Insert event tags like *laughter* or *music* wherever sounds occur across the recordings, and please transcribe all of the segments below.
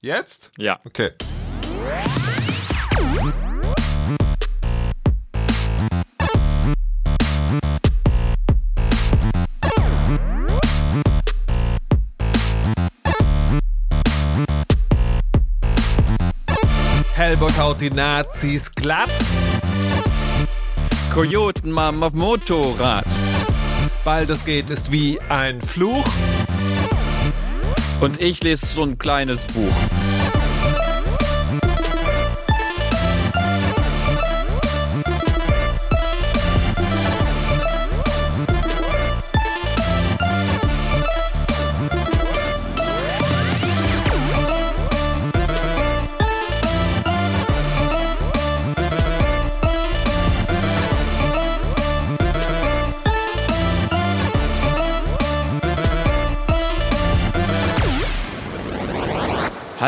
Jetzt? Ja. Okay. Hellboy haut die Nazis glatt. Kojotenmam auf Motorrad. Baldur's Gate ist wie ein Fluch. Und ich lese so ein kleines Buch.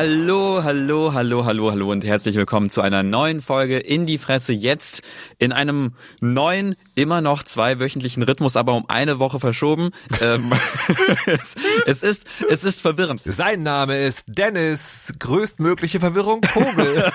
Hallo, hallo, hallo, hallo, hallo und herzlich willkommen zu einer neuen Folge in die Fresse jetzt in einem neuen, immer noch zweiwöchentlichen Rhythmus, aber um eine Woche verschoben. Ähm, *laughs* es, es, ist, es ist verwirrend. Sein Name ist Dennis, größtmögliche Verwirrung, Kogel.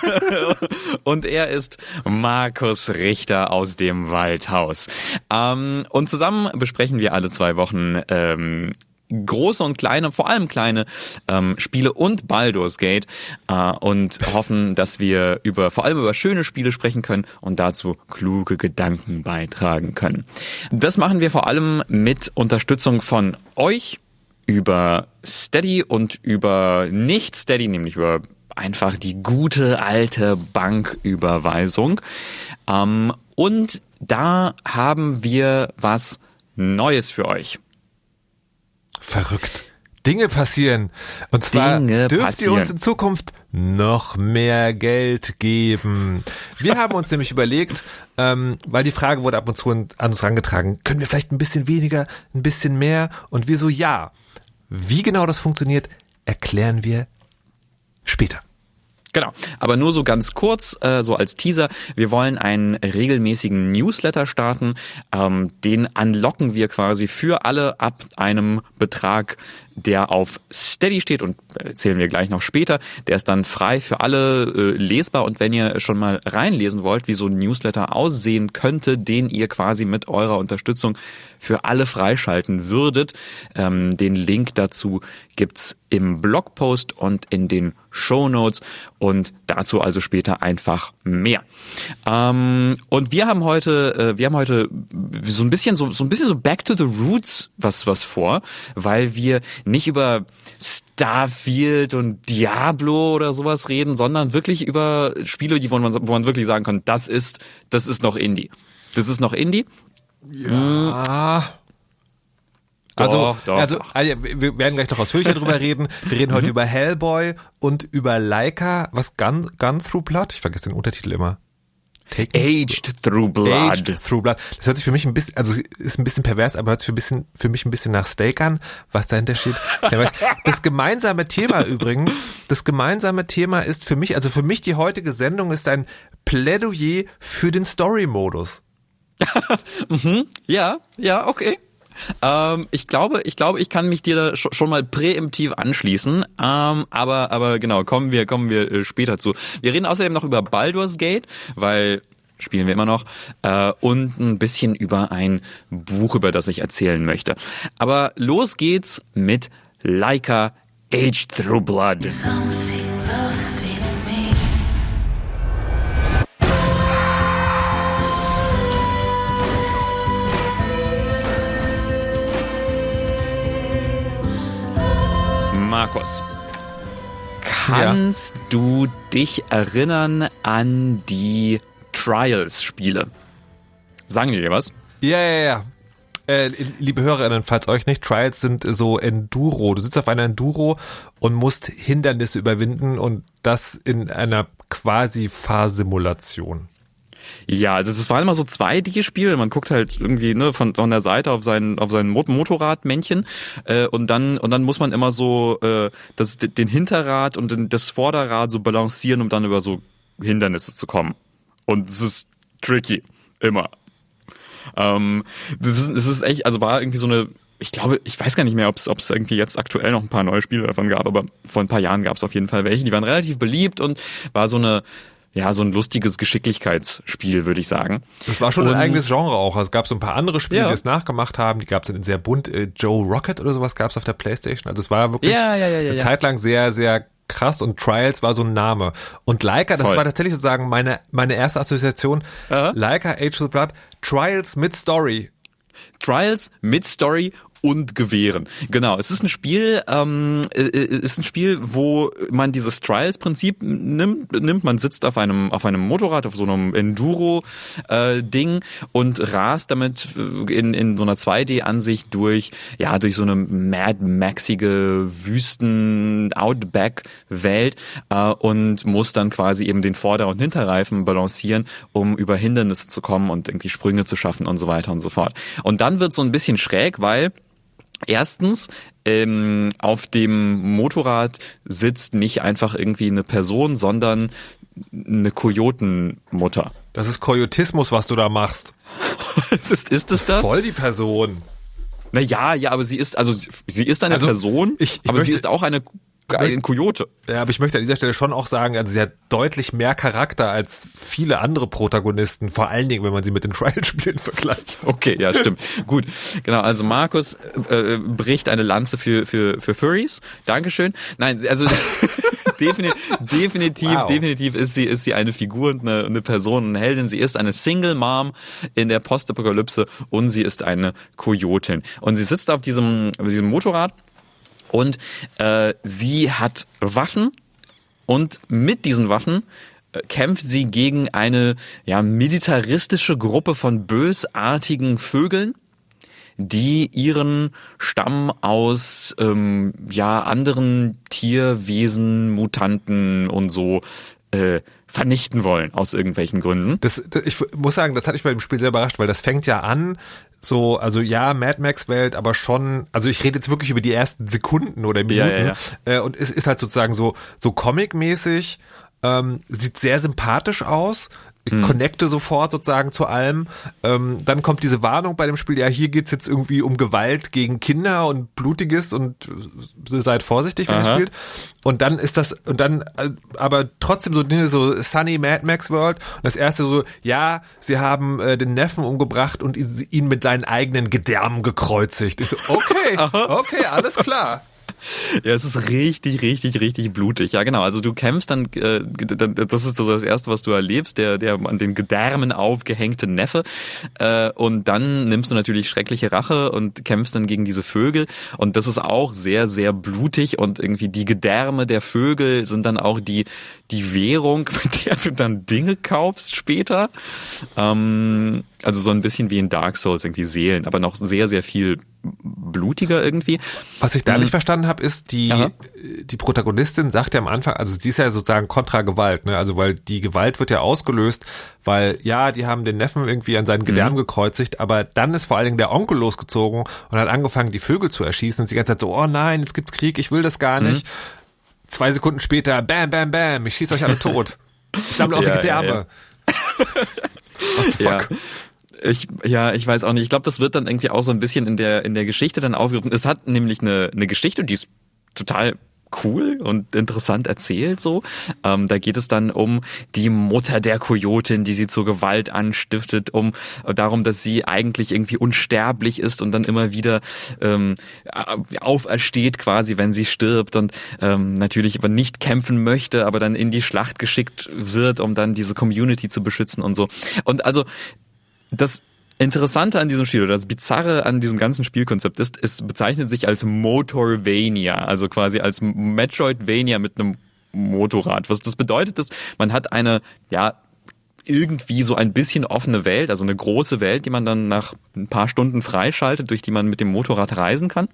*laughs* und er ist Markus Richter aus dem Waldhaus. Ähm, und zusammen besprechen wir alle zwei Wochen ähm, große und kleine, vor allem kleine ähm, Spiele und Baldur's Gate äh, und hoffen, dass wir über vor allem über schöne Spiele sprechen können und dazu kluge Gedanken beitragen können. Das machen wir vor allem mit Unterstützung von euch über Steady und über nicht Steady, nämlich über einfach die gute alte Banküberweisung. Ähm, und da haben wir was Neues für euch. Verrückt. Dinge passieren. Und zwar Dinge dürft passieren. ihr uns in Zukunft noch mehr Geld geben. Wir haben uns nämlich überlegt, ähm, weil die Frage wurde ab und zu an uns herangetragen, können wir vielleicht ein bisschen weniger, ein bisschen mehr? Und wir so, ja. Wie genau das funktioniert, erklären wir später. Genau, aber nur so ganz kurz, äh, so als Teaser. Wir wollen einen regelmäßigen Newsletter starten. Ähm, den anlocken wir quasi für alle ab einem Betrag, der auf Steady steht und erzählen wir gleich noch später. Der ist dann frei für alle äh, lesbar und wenn ihr schon mal reinlesen wollt, wie so ein Newsletter aussehen könnte, den ihr quasi mit eurer Unterstützung für alle freischalten würdet, ähm, den Link dazu gibt's im Blogpost und in den Show Notes und dazu also später einfach mehr. Ähm, und wir haben heute, äh, wir haben heute so ein bisschen so, so ein bisschen so Back to the Roots was was vor, weil wir nicht über Starfield und Diablo oder sowas reden, sondern wirklich über Spiele, die wo man, wo man wirklich sagen kann, das ist, das ist noch Indie. Das ist noch Indie. Ja. Also, Doch, doch, also, doch. also, wir werden gleich noch ausführlicher drüber reden. Wir reden heute über Hellboy und über Leica, was Gun, Gun Through Blood? Ich vergesse den Untertitel immer. Taken Aged Through Blood. Aged Through Blood. Das hört sich für mich ein bisschen, also ist ein bisschen pervers, aber hört sich für, ein bisschen, für mich ein bisschen nach Steak an, was dahinter steht. *laughs* Das gemeinsame Thema übrigens, das gemeinsame Thema ist für mich, also für mich die heutige Sendung ist ein Plädoyer für den Story-Modus. *laughs* Ja, ja, okay. Ähm, ich glaube, ich glaube, ich kann mich dir da sch- schon mal präemptiv anschließen. Ähm, aber, aber genau, kommen wir, kommen wir äh, später zu. Wir reden außerdem noch über Baldur's Gate, weil spielen wir immer noch äh, und ein bisschen über ein Buch, über das ich erzählen möchte. Aber los geht's mit Leica Aged Through Blood. Something Markus, kannst du dich erinnern an die Trials-Spiele? Sagen die dir was? Ja, ja, ja. Äh, liebe Hörerinnen, falls euch nicht, Trials sind so Enduro. Du sitzt auf einer Enduro und musst Hindernisse überwinden und das in einer quasi Fahrsimulation. Ja, also es waren immer so 2D-Spiele. Man guckt halt irgendwie ne, von, von der Seite auf sein auf sein Mot- Motorradmännchen äh, und dann und dann muss man immer so äh, das, den Hinterrad und den, das Vorderrad so balancieren, um dann über so Hindernisse zu kommen. Und es ist tricky immer. Ähm, das ist, das ist echt, also war irgendwie so eine ich glaube, ich weiß gar nicht mehr, ob es irgendwie jetzt aktuell noch ein paar neue Spiele davon gab, aber vor ein paar Jahren gab es auf jeden Fall welche. Die waren relativ beliebt und war so eine ja, so ein lustiges Geschicklichkeitsspiel, würde ich sagen. Das war schon Und- ein eigenes Genre auch. Also es gab so ein paar andere Spiele, Ja. die es nachgemacht haben. Die gab es in sehr bunt. Äh, Joe Rocket oder sowas gab es auf der Playstation. Also es war wirklich Ja, ja, eine. Zeit lang sehr, sehr krass und Trials war so ein Name. Und Leica, das Voll. war tatsächlich sozusagen meine, meine erste Assoziation. Aha. Leica, Age of the Blood, Trials mit Story. Trials mit Story und Gewehren. Genau, es ist ein Spiel, ähm, äh, äh, ist ein Spiel, wo man dieses Trials-Prinzip nimmt, nimmt. Man sitzt auf einem auf einem Motorrad, auf so einem Enduro-Ding und rast damit äh, in in so einer 2D-Ansicht durch ja durch so eine Mad Maxige Wüsten Outback-Welt äh, und muss dann quasi eben den Vorder- und Hinterreifen balancieren, um über Hindernisse zu kommen und irgendwie Sprünge zu schaffen und so weiter und so fort. Und dann wird so ein bisschen schräg, weil Erstens, ähm, auf dem Motorrad sitzt nicht einfach irgendwie eine Person, sondern eine Kojotenmutter. Das ist Koyotismus, was du da machst. *laughs* ist, es- ist es das? Voll die Person. Na ja, ja, aber sie ist also sie- sie ist eine Also, Person, ich- ich aber sie möchte- ist auch eine ein Kojote. Ja, aber ich möchte an dieser Stelle schon auch sagen, also sie hat deutlich mehr Charakter als viele andere Protagonisten, vor allen Dingen, wenn man sie mit den *laughs* Trial-Spielen vergleicht. Okay, ja, stimmt. Gut. Genau, also Markus äh, äh, bricht eine Lanze für, für, für Furries. Dankeschön. Nein, also *laughs* definitiv, definitiv, Wow. definitiv ist sie, ist sie eine Figur und eine, eine Person, eine Heldin. Sie ist eine Single Mom in der Postapokalypse und sie ist eine Kojotin. Und sie sitzt auf diesem, auf diesem Motorrad und äh, sie hat Waffen und mit diesen Waffen äh, kämpft sie gegen eine ja, militaristische Gruppe von bösartigen Vögeln, die ihren Stamm aus ähm, ja anderen Tierwesen, Mutanten und so äh, vernichten wollen aus irgendwelchen Gründen. Das, das, ich muss sagen, das hat mich bei dem Spiel sehr überrascht, weil das fängt ja an, so, also ja, Mad Max Welt, aber schon, also ich rede jetzt wirklich über die ersten Sekunden oder Minuten Ja, ja, Äh, und es ist halt sozusagen so, so Comic-mäßig, ähm, sieht sehr sympathisch aus. Ich Hm. connecte sofort sozusagen zu allem. Ähm, dann kommt diese Warnung bei dem Spiel, ja, hier geht's jetzt irgendwie um Gewalt gegen Kinder und Blutiges und äh, seid vorsichtig, wenn ihr spielt. Und dann ist das, und dann, äh, aber trotzdem so Dinge, so Sunny Mad Max World. Und das erste so, ja, sie haben äh, den Neffen umgebracht und ihn ihn mit seinen eigenen Gedärmen gekreuzigt. Ich so, okay, *laughs* okay, alles klar. Ja, es ist richtig, richtig, richtig blutig. Ja, genau. Also du kämpfst dann, äh, das ist das Erste, was du erlebst, der, der an den Gedärmen aufgehängte Neffe. Äh, und dann nimmst du natürlich schreckliche Rache und kämpfst dann gegen diese Vögel. Und das ist auch sehr, sehr blutig. Und irgendwie die Gedärme der Vögel sind dann auch die, die Währung, *laughs* mit der du dann Dinge kaufst später. Ähm, also so ein bisschen wie in Dark Souls, irgendwie Seelen, aber noch sehr, sehr viel blutiger irgendwie. Was ich da nicht verstanden habe, ist die Aha. die Protagonistin sagt ja am Anfang, also sie ist ja sozusagen kontra Gewalt, ne? Also weil die Gewalt wird ja ausgelöst, weil ja, die haben den Neffen irgendwie an seinen Gedärmen gekreuzigt, aber dann ist vor allen Dingen der Onkel losgezogen und hat angefangen, die Vögel zu erschießen und sie ganze Zeit so, oh nein, jetzt gibt's Krieg, ich will das gar nicht. Zwei Sekunden später, bam, bam, bam, ich schieß euch alle tot. Ich sammle eure Ja, Gedärme. ja. Ja. fuck? Ich, ja, ich weiß auch nicht. Ich glaube, das wird dann irgendwie auch so ein bisschen in der, in der Geschichte dann aufgegriffen. Es hat nämlich eine, eine Geschichte, die ist total cool und interessant erzählt so. Ähm, da geht es dann um die Mutter der Kojotin, die sie zur Gewalt anstiftet, um äh, darum, dass sie eigentlich irgendwie unsterblich ist und dann immer wieder ähm, äh, aufersteht quasi, wenn sie stirbt und ähm, natürlich aber nicht kämpfen möchte, aber dann in die Schlacht geschickt wird, um dann diese Community zu beschützen und so. Und also das Interessante an diesem Spiel oder das Bizarre an diesem ganzen Spielkonzept ist, es bezeichnet sich als Motorvania, also quasi als Metroidvania mit einem Motorrad. Was das bedeutet ist, man hat eine, ja, irgendwie so ein bisschen offene Welt, also eine große Welt, die man dann nach ein paar Stunden freischaltet, durch die man mit dem Motorrad reisen kann.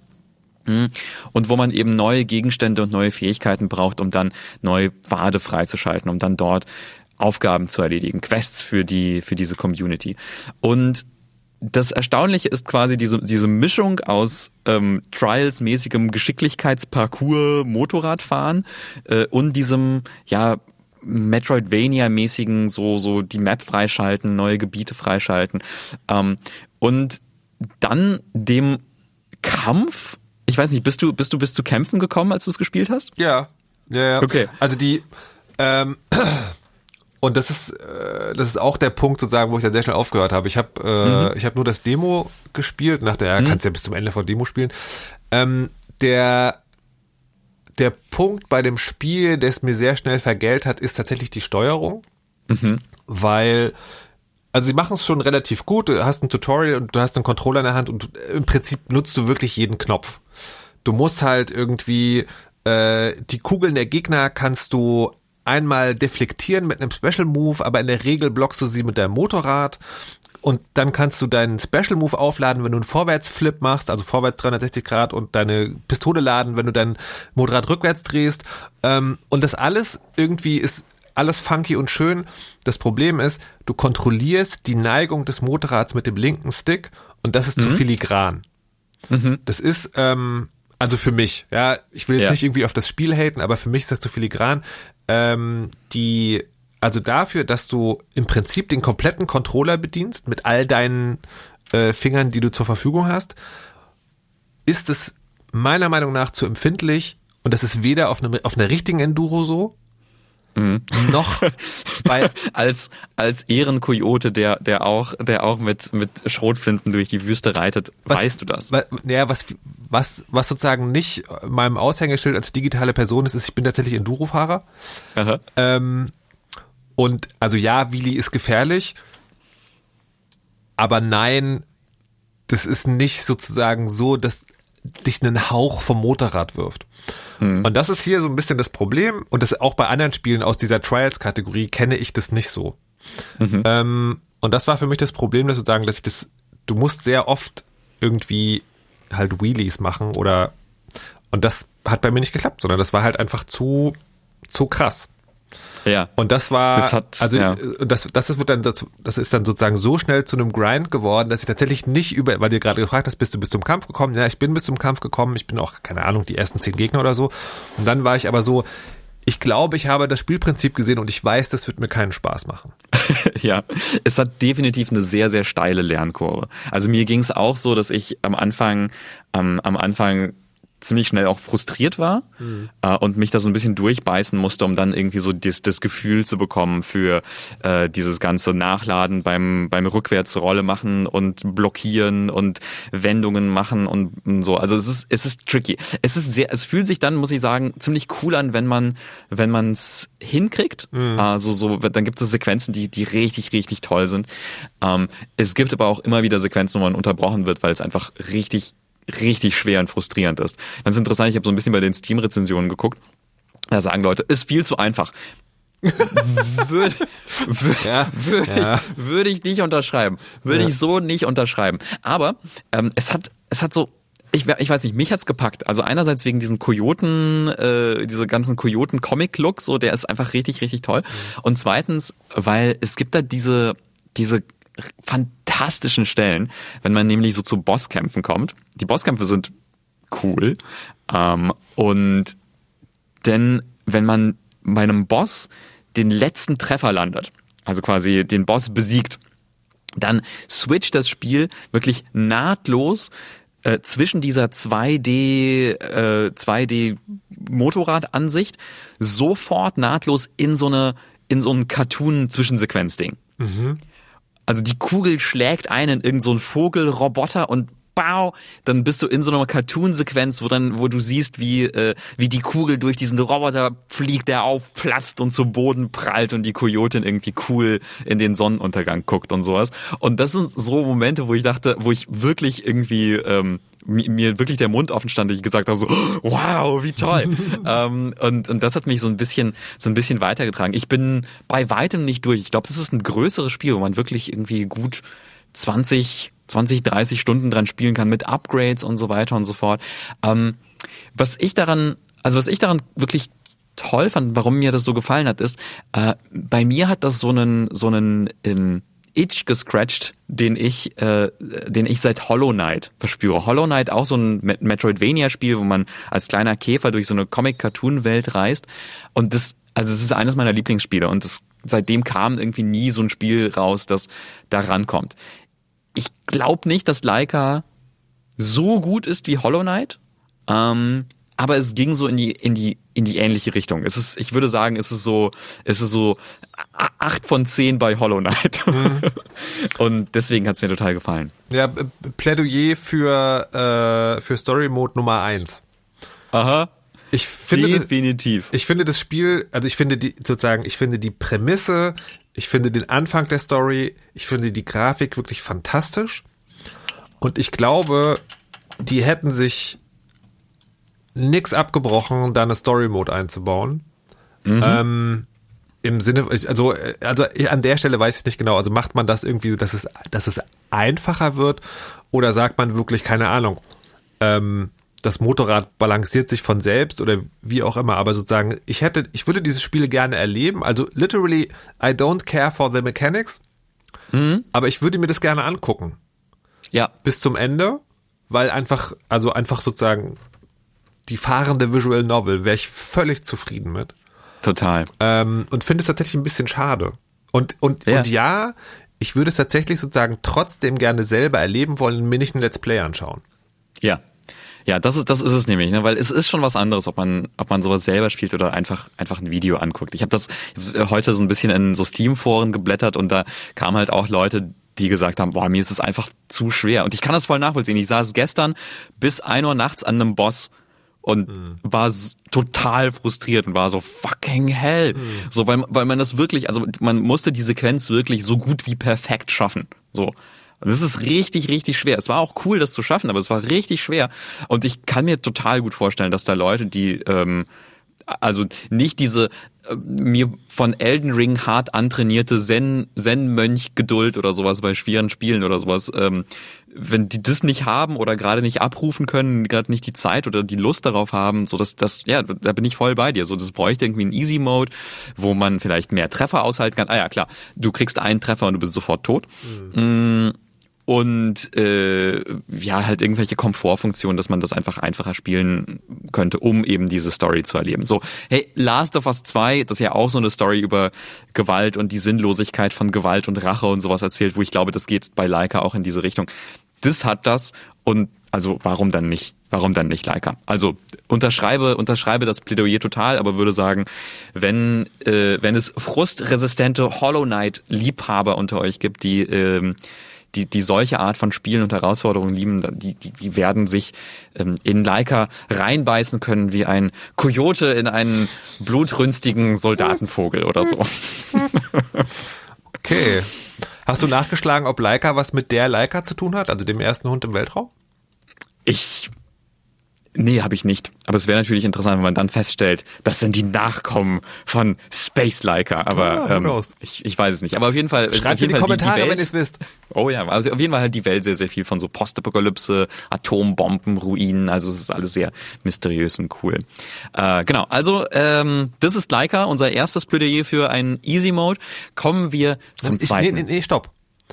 Mhm. Und wo man eben neue Gegenstände und neue Fähigkeiten braucht, um dann neue Pfade freizuschalten, um dann dort Aufgaben zu erledigen, Quests für die, für diese Community. Und das Erstaunliche ist quasi diese, diese Mischung aus ähm, Trials-mäßigem Geschicklichkeitsparcours, Motorradfahren äh, und diesem, ja, Metroidvania-mäßigen, so, so die Map freischalten, neue Gebiete freischalten. Ähm, und dann dem Kampf. Ich weiß nicht, bist du, bist du bis zu Kämpfen gekommen, als du es gespielt hast? Ja. Ja, ja. Okay. Also die, ähm, und das ist, äh, das ist auch der Punkt sozusagen, wo ich dann sehr schnell aufgehört habe. Ich habe, äh, ich habe nur das Demo gespielt, nach der, ja, kannst ja bis zum Ende von Demo spielen. Ähm, der, der Punkt bei dem Spiel, der es mir sehr schnell vergällt hat, ist tatsächlich die Steuerung, weil also sie machen es schon relativ gut. Du hast ein Tutorial und du hast einen Controller in der Hand und im Prinzip nutzt du wirklich jeden Knopf. Du musst halt irgendwie äh, die Kugeln der Gegner kannst du einmal deflektieren mit einem Special Move, aber in der Regel blockst du sie mit deinem Motorrad. Und dann kannst du deinen Special Move aufladen, wenn du einen Vorwärtsflip machst, also vorwärts 360 Grad und deine Pistole laden, wenn du dein Motorrad rückwärts drehst. Ähm, und das alles irgendwie ist alles funky und schön. Das Problem ist, du kontrollierst die Neigung des Motorrads mit dem linken Stick und das ist zu filigran. Das ist, ähm, also für mich, ja, ich will jetzt Ja. nicht irgendwie auf das Spiel haten, aber für mich ist das zu filigran. Ähm, die, also dafür, dass du im Prinzip den kompletten Controller bedienst mit all deinen äh, Fingern, die du zur Verfügung hast, ist es meiner Meinung nach zu empfindlich und das ist weder auf, einem, auf einer richtigen Enduro so, noch *laughs* bei als als Ehrenkojote, der der auch der auch mit mit Schrotflinten durch die Wüste reitet, weißt du das? wa- Ja, was, was, was sozusagen nicht meinem Aushängeschild als digitale Person ist, ist, ich bin tatsächlich Enduro-Fahrer. Ähm, und also ja, Wheelie ist gefährlich, aber nein, das ist nicht sozusagen so, dass dich einen Hauch vom Motorrad wirft. Und das ist hier so ein bisschen das Problem und das auch bei anderen Spielen aus dieser Trials-Kategorie kenne ich das nicht so. Ähm, und das war für mich das Problem, dass sozusagen, dass ich das, du musst sehr oft irgendwie halt Wheelies machen oder und das hat bei mir nicht geklappt, sondern das war halt einfach zu zu krass. Ja. Und das war, Das hat- also ja. äh, das, das ist, wird dann, das, das ist dann sozusagen so schnell zu einem Grind geworden, dass ich tatsächlich nicht über, weil du gerade gefragt hast, bist du bis zum Kampf gekommen? Ja, ich bin bis zum Kampf gekommen. Ich bin auch, keine Ahnung, die ersten zehn Gegner oder so. Und dann war ich aber so, ich glaube, ich habe das Spielprinzip gesehen und ich weiß, das wird mir keinen Spaß machen. *laughs* Ja, es hat definitiv eine sehr, sehr steile Lernkurve. Also mir ging es auch so, dass ich am Anfang, ähm, am Anfang ziemlich schnell auch frustriert war äh, und mich da so ein bisschen durchbeißen musste, um dann irgendwie so das, das Gefühl zu bekommen für äh, dieses ganze Nachladen beim beim Rückwärtsrolle machen und blockieren und Wendungen machen und, und so. Also es ist es ist tricky. Es ist sehr, es fühlt sich dann, muss ich sagen, ziemlich cool an, wenn man wenn man es hinkriegt. Also so, dann gibt es Sequenzen, die die richtig richtig toll sind. Ähm, es gibt aber auch immer wieder Sequenzen, wo man unterbrochen wird, weil es einfach richtig richtig schwer und frustrierend ist. Ganz interessant, ich habe so ein bisschen bei den Steam-Rezensionen geguckt. Da sagen Leute, ist viel zu einfach. *laughs* Würde würd, Ja, würd ja. ich, würde ich nicht unterschreiben. Würde Ja. ich so nicht unterschreiben. Aber ähm, es hat, es hat so, ich, ich weiß nicht, mich hat's gepackt. Also einerseits wegen diesen Kojoten, äh, diese ganzen Kojoten-Comic-Look, so der ist einfach richtig, richtig toll. Und zweitens, weil es gibt da diese, diese fantastischen Stellen, wenn man nämlich so zu Bosskämpfen kommt. Die Bosskämpfe sind cool. Ähm, und denn wenn man bei einem Boss den letzten Treffer landet, also quasi den Boss besiegt, dann switcht das Spiel wirklich nahtlos äh, zwischen dieser 2D äh, 2D Motorradansicht sofort nahtlos in so eine in so ein Cartoon Zwischensequenz-Ding. Also die Kugel schlägt einen in irgendeinen so Vogelroboter und bau, dann bist du in so einer Cartoon-Sequenz, wo dann, wo du siehst, wie, äh, wie die Kugel durch diesen Roboter fliegt, der aufplatzt und zu Boden prallt und die Kojotin irgendwie cool in den Sonnenuntergang guckt und sowas. Und das sind so Momente, wo ich dachte, wo ich wirklich irgendwie ähm, mir wirklich der Mund offen stand, ich gesagt habe so, *gasps* wow, wie toll. *laughs* ähm, und, und das hat mich so ein bisschen, so ein bisschen weitergetragen. Ich bin bei weitem nicht durch. Ich glaube, das ist ein größeres Spiel, wo man wirklich irgendwie gut 20, 20, 30 Stunden dran spielen kann mit Upgrades und so weiter und so fort. Ähm, was ich daran, also was ich daran wirklich toll fand, warum mir das so gefallen hat, ist, äh, bei mir hat das so einen, so einen ähm, Itch gescratcht, den ich, äh, den ich seit Hollow Knight verspüre. Hollow Knight auch so ein Met- Metroidvania-Spiel, wo man als kleiner Käfer durch so eine Comic-Cartoon-Welt reist. Und das, also es ist eines meiner Lieblingsspiele und das, seitdem kam irgendwie nie so ein Spiel raus, das da rankommt. Ich glaube nicht, dass Leica so gut ist wie Hollow Knight. Ähm, aber es ging so in die in die in die ähnliche Richtung. Es ist, ich würde sagen, es ist so, es ist so acht von zehn bei Hollow Knight. *laughs* Und deswegen hat es mir total gefallen. Ja, B- Plädoyer für, äh, für Story Mode Nummer eins. Aha. Ich finde, das, Definitiv. ich finde das Spiel, also ich finde die, sozusagen, ich finde die Prämisse, ich finde den Anfang der Story, ich finde die Grafik wirklich fantastisch. Und ich glaube, die hätten sich nix abgebrochen, da eine Story Mode einzubauen. Ähm, Im Sinne, also, also an der Stelle weiß ich nicht genau. Also macht man das irgendwie so, dass es, dass es einfacher wird oder sagt man wirklich, keine Ahnung, ähm, das Motorrad balanciert sich von selbst oder wie auch immer, aber sozusagen, ich hätte, ich würde dieses Spiel gerne erleben. Also literally, I don't care for the mechanics, aber ich würde mir das gerne angucken Ja. bis zum Ende, weil einfach, also einfach sozusagen die fahrende Visual Novel wäre ich völlig zufrieden mit. Total. Ähm, und finde es tatsächlich ein bisschen schade. Und, und, Ja. und ja, ich würde es tatsächlich sozusagen trotzdem gerne selber erleben wollen, mir nicht ein Let's Play anschauen. Ja. Ja, das ist, das ist es nämlich, ne? weil es ist schon was anderes, ob man, ob man sowas selber spielt oder einfach, einfach ein Video anguckt. Ich habe das ich hab heute so ein bisschen in so Steam-Foren geblättert und da kamen halt auch Leute, die gesagt haben, boah, mir ist es einfach zu schwer. Und ich kann das voll nachvollziehen. Ich saß gestern bis ein Uhr nachts an einem Boss und war s- total frustriert und war so fucking hell. So, weil, weil man das wirklich, also man musste die Sequenz wirklich so gut wie perfekt schaffen. So. Und das ist richtig, richtig schwer. Es war auch cool, das zu schaffen, aber es war richtig schwer. Und ich kann mir total gut vorstellen, dass da Leute, die ähm, also nicht diese äh, mir von Elden Ring hart antrainierte Zen Zen oder sowas bei schweren Spielen oder sowas ähm, wenn die das nicht haben oder gerade nicht abrufen können gerade nicht die Zeit oder die Lust darauf haben so dass das ja da bin ich voll bei dir. So das bräuchte irgendwie einen Easy Mode wo man vielleicht mehr Treffer aushalten kann. Ah ja klar du kriegst einen Treffer und du bist sofort tot. Mm, und äh, ja, halt irgendwelche Komfortfunktionen, dass man das einfach einfacher spielen könnte, um eben diese Story zu erleben. So, hey, Last of Us 2, das ist ja auch so eine Story über Gewalt und die Sinnlosigkeit von Gewalt und Rache und sowas erzählt, wo ich glaube, das geht bei Leica auch in diese Richtung. Das hat das und also warum dann nicht? Warum dann nicht Leica? Also unterschreibe, unterschreibe das Plädoyer total, aber würde sagen, wenn, äh, wenn es frustresistente Hollow Knight Liebhaber unter euch gibt, die ähm, die, die solche Art von Spielen und Herausforderungen lieben, die, die, die werden sich ähm, in Leica reinbeißen können wie ein Kojote in einen blutrünstigen Soldatenvogel oder so. *laughs* Okay. Hast du nachgeschlagen, ob Leica was mit der Leica zu tun hat, also dem ersten Hund im Weltraum? Ich. Nee, habe ich nicht. Aber es wäre natürlich interessant, wenn man dann feststellt, das sind die Nachkommen von Space Leica. Aber Ah, who ähm, ich, ich weiß es nicht. Aber auf jeden Fall. Schreibt in jeden die Fall Kommentare, Welt, wenn ihr es wisst. Oh ja, also auf jeden Fall hat die Welt sehr, sehr viel von so Postapokalypse, Atombomben, Ruinen, also es ist alles sehr mysteriös und cool. Äh, genau, also ähm, das ist Leica, unser erstes Plädoyer für einen Easy Mode. Kommen wir zum Ich, nee, zweiten. nee, nee, stopp.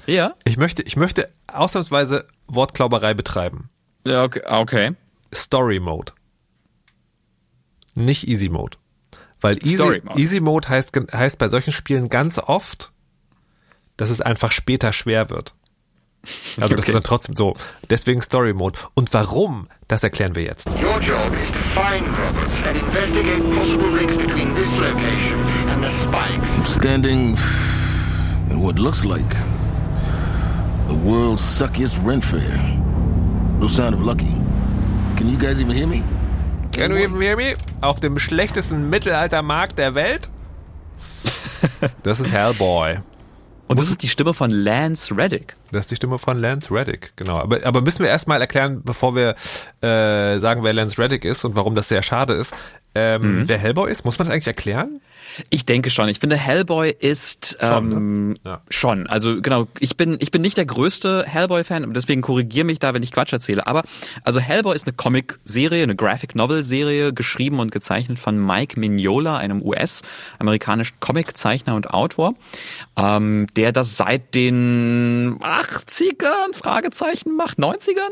Ja? Ich möchte, ich möchte ausnahmsweise Wortklauberei betreiben. Ja, okay. okay. Story Mode. Nicht Easy Mode. Weil Easy Story Mode. Easy Mode heißt, heißt bei solchen Spielen ganz oft, dass es einfach später schwer wird. Also dass Okay. du dann trotzdem so. Deswegen Story Mode. Und warum, das erklären wir jetzt. Your job is to find Roberts and investigate possible links between this location and the spikes. Standing in what looks like the world's suckiest rent fair. No sign of Lucky. Can you guys even hear me? Can you even hear me? Auf dem schlechtesten Mittelaltermarkt der Welt? *laughs* Das ist Hellboy. Und das ist die Stimme von Lance Reddick. Das ist die Stimme von Lance Reddick, genau. Aber, aber müssen wir erstmal erklären, bevor wir äh, sagen, wer Lance Reddick ist und warum das sehr schade ist, ähm, wer Hellboy ist? Muss man das eigentlich erklären? Ich denke schon. Ich finde, Hellboy ist Schon, ähm, ne? Ja. schon. Also genau, ich bin ich bin nicht der größte Hellboy-Fan, deswegen korrigiere mich da, wenn ich Quatsch erzähle. Aber also Hellboy ist eine Comic-Serie, eine Graphic-Novel-Serie, geschrieben und gezeichnet von Mike Mignola, einem US-amerikanischen Comic-Zeichner und Autor, ähm, der das seit den 80ern Fragezeichen macht, 90ern.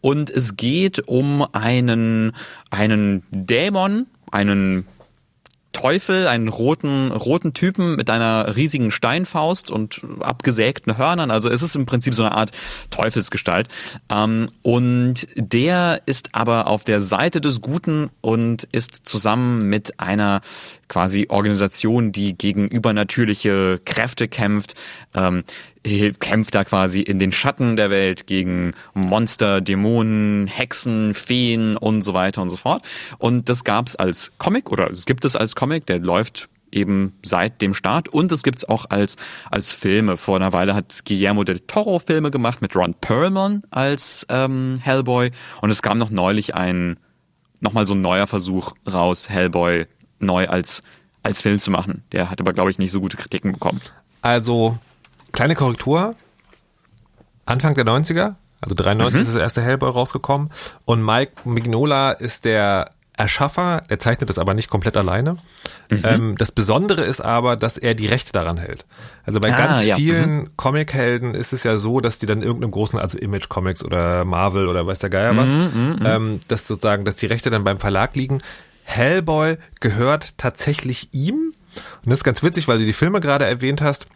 Und es geht um einen einen Dämon, einen Teufel, einen roten, roten Typen mit einer riesigen Steinfaust und abgesägten Hörnern. Also es ist im Prinzip so eine Art Teufelsgestalt. Ähm, und der ist aber auf der Seite des Guten und ist zusammen mit einer quasi Organisation, die gegen übernatürliche Kräfte kämpft, ähm, kämpft da quasi in den Schatten der Welt gegen Monster, Dämonen, Hexen, Feen und so weiter und so fort. Und das gab's als Comic oder es gibt es als Comic, der läuft eben seit dem Start und es gibt's auch als als Filme. Vor einer Weile hat Guillermo del Toro Filme gemacht mit Ron Perlman als ähm, Hellboy und es kam noch neulich ein nochmal so ein neuer Versuch raus, Hellboy neu als als Film zu machen. Der hat aber glaube ich nicht so gute Kritiken bekommen. Also, kleine Korrektur. Anfang der 90er, also 93 ist das erste Hellboy rausgekommen. Und Mike Mignola ist der Erschaffer, er zeichnet das aber nicht komplett alleine. Ähm, das Besondere ist aber, dass er die Rechte daran hält. Also bei Ah, ganz ja. vielen Comichelden ist es ja so, dass die dann irgendeinem großen, also Image Comics oder Marvel oder weiß der Geier was, ähm, dass sozusagen, dass die Rechte dann beim Verlag liegen. Hellboy gehört tatsächlich ihm. Und das ist ganz witzig, weil du die Filme gerade erwähnt hast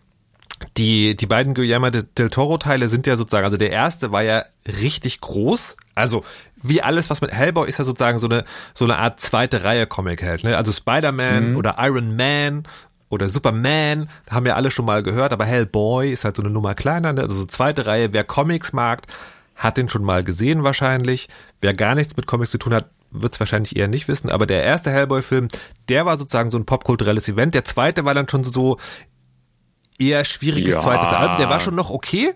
die, die beiden Guillermo de- del Toro-Teile sind ja sozusagen, also der erste war ja richtig groß. Also wie alles, was mit Hellboy ist ja sozusagen so eine, so eine Art zweite Reihe Comic-Held. Ne? Also Spider-Man oder Iron Man oder Superman, haben wir alle schon mal gehört, aber Hellboy ist halt so eine Nummer kleiner. Ne? Also so zweite Reihe, wer Comics mag, hat den schon mal gesehen wahrscheinlich. Wer gar nichts mit Comics zu tun hat, wird es wahrscheinlich eher nicht wissen. Aber der erste Hellboy-Film, der war sozusagen so ein popkulturelles Event. Der zweite war dann schon so eher schwieriges Ja. zweites Album. Der war schon noch okay,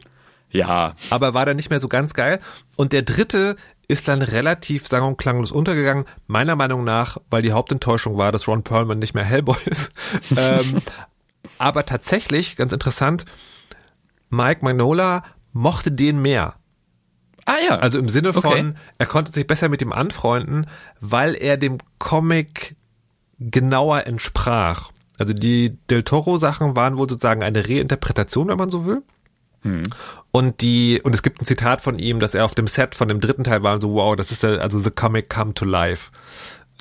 Ja, aber war dann nicht mehr so ganz geil. Und der dritte ist dann relativ sang- und klanglos untergegangen. Meiner Meinung nach, weil die Hauptenttäuschung war, dass Ron Perlman nicht mehr Hellboy ist. *laughs* ähm, aber tatsächlich, ganz interessant, Mike Manola mochte den mehr. Ah ja. Also im Sinne von, Okay. er konnte sich besser mit ihm anfreunden, weil er dem Comic genauer entsprach. Also die Del Toro Sachen waren wohl sozusagen eine Reinterpretation, wenn man so will. Und die, und es gibt ein Zitat von ihm, dass er auf dem Set von dem dritten Teil war und so, wow, das ist der, also the comic come to life.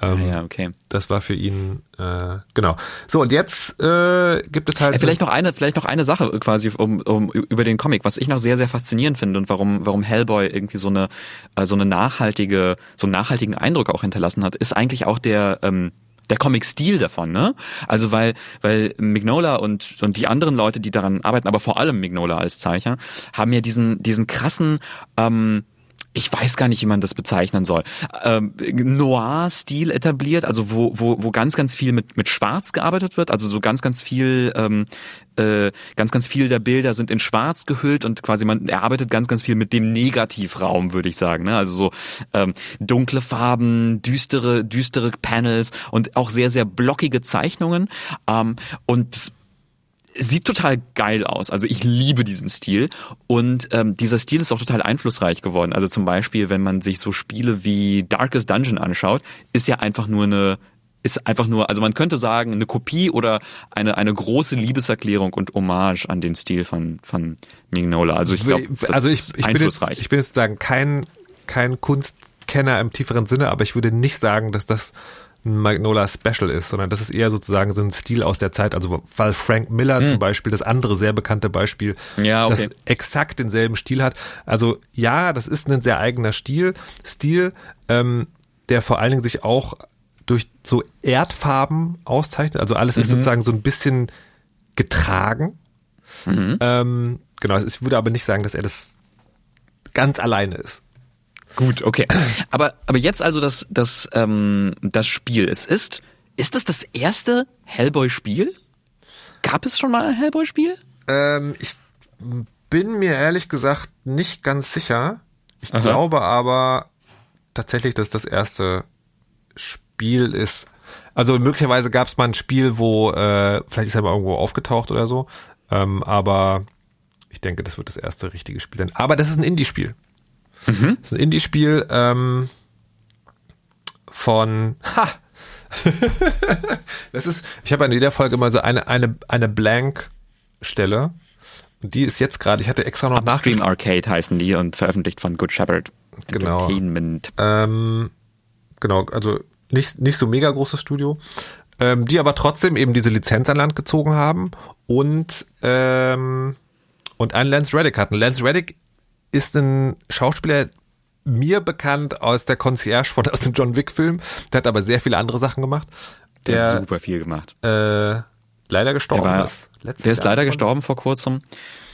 Ähm, Ah ja, okay. Das war für ihn, äh, genau. So, und jetzt äh, gibt es halt. Äh, Vielleicht noch eine, vielleicht noch eine Sache quasi um, um über den Comic, was ich noch sehr sehr faszinierend finde und warum warum Hellboy irgendwie so eine äh, so eine nachhaltige so einen nachhaltigen Eindruck auch hinterlassen hat, ist eigentlich auch der ähm, der Comic-Stil davon, ne? Also weil weil Mignola und und die anderen Leute, die daran arbeiten, aber vor allem Mignola als Zeichner, haben ja diesen diesen krassen ähm, ich weiß gar nicht, wie man das bezeichnen soll, ähm, Noir-Stil etabliert, also wo, wo, wo ganz, ganz viel mit, mit Schwarz gearbeitet wird, also so ganz, ganz viel, ähm, äh, ganz, ganz viel der Bilder sind in Schwarz gehüllt und quasi man er arbeitet ganz, ganz viel mit dem Negativraum, würde ich sagen, ne? also so ähm, dunkle Farben, düstere, düstere Panels und auch sehr, sehr blockige Zeichnungen. Ähm, und sieht total geil aus. Also ich liebe diesen Stil und ähm, dieser Stil ist auch total einflussreich geworden. Also zum Beispiel, wenn man sich so Spiele wie Darkest Dungeon anschaut, ist ja einfach nur eine ist einfach nur, also man könnte sagen, eine Kopie oder eine, eine große Liebeserklärung und Hommage an den Stil von, von Mignola. Also ich glaube, das also ich, ist ich bin jetzt, einflussreich. ich bin jetzt sagen kein kein Kunstkenner im tieferen Sinne, aber ich würde nicht sagen, dass das ein Magnola Special ist, sondern das ist eher sozusagen so ein Stil aus der Zeit. Also weil Frank Miller zum Beispiel, das andere sehr bekannte Beispiel, Hm. Ja, okay. das exakt denselben Stil hat. Also ja, das ist ein sehr eigener Stil, Stil, ähm, der vor allen Dingen sich auch durch so Erdfarben auszeichnet. Also alles ist Mhm. sozusagen so ein bisschen getragen. Mhm. Ähm, genau, ich würde aber nicht sagen, dass er das ganz alleine ist. Gut, okay. Aber, aber jetzt also das, das, ähm, das Spiel. Es ist, ist das das erste Hellboy-Spiel? Gab es schon mal ein Hellboy-Spiel? Ähm, ich bin mir ehrlich gesagt nicht ganz sicher. Ich glaube aber tatsächlich, dass das erste Spiel ist. Also möglicherweise gab es mal ein Spiel, wo äh, vielleicht ist er mal irgendwo aufgetaucht oder so. Ähm, aber ich denke, das wird das erste richtige Spiel sein. Aber das ist ein Indie-Spiel. Das ist ein Indie-Spiel ähm, von ha. *laughs* das ist, ich habe in jeder Folge immer so eine eine eine Blank-Stelle und die ist jetzt gerade. Ich hatte extra noch Upstream nachgeschaut. Arcade heißen die und veröffentlicht von Good Shepherd Genau. Entertainment. Ähm, genau, also nicht nicht so mega großes Studio. ähm, die aber trotzdem eben diese Lizenz an Land gezogen haben und ähm, und einen Lance Reddick hatten. Lance Reddick ist ein Schauspieler, mir bekannt aus der Concierge von *laughs* aus dem John Wick Film. Der hat aber sehr viele andere Sachen gemacht. Der, Der, hat super viel gemacht. äh, leider gestorben Der, war, ist. Der ist leider gestorben vor kurzem.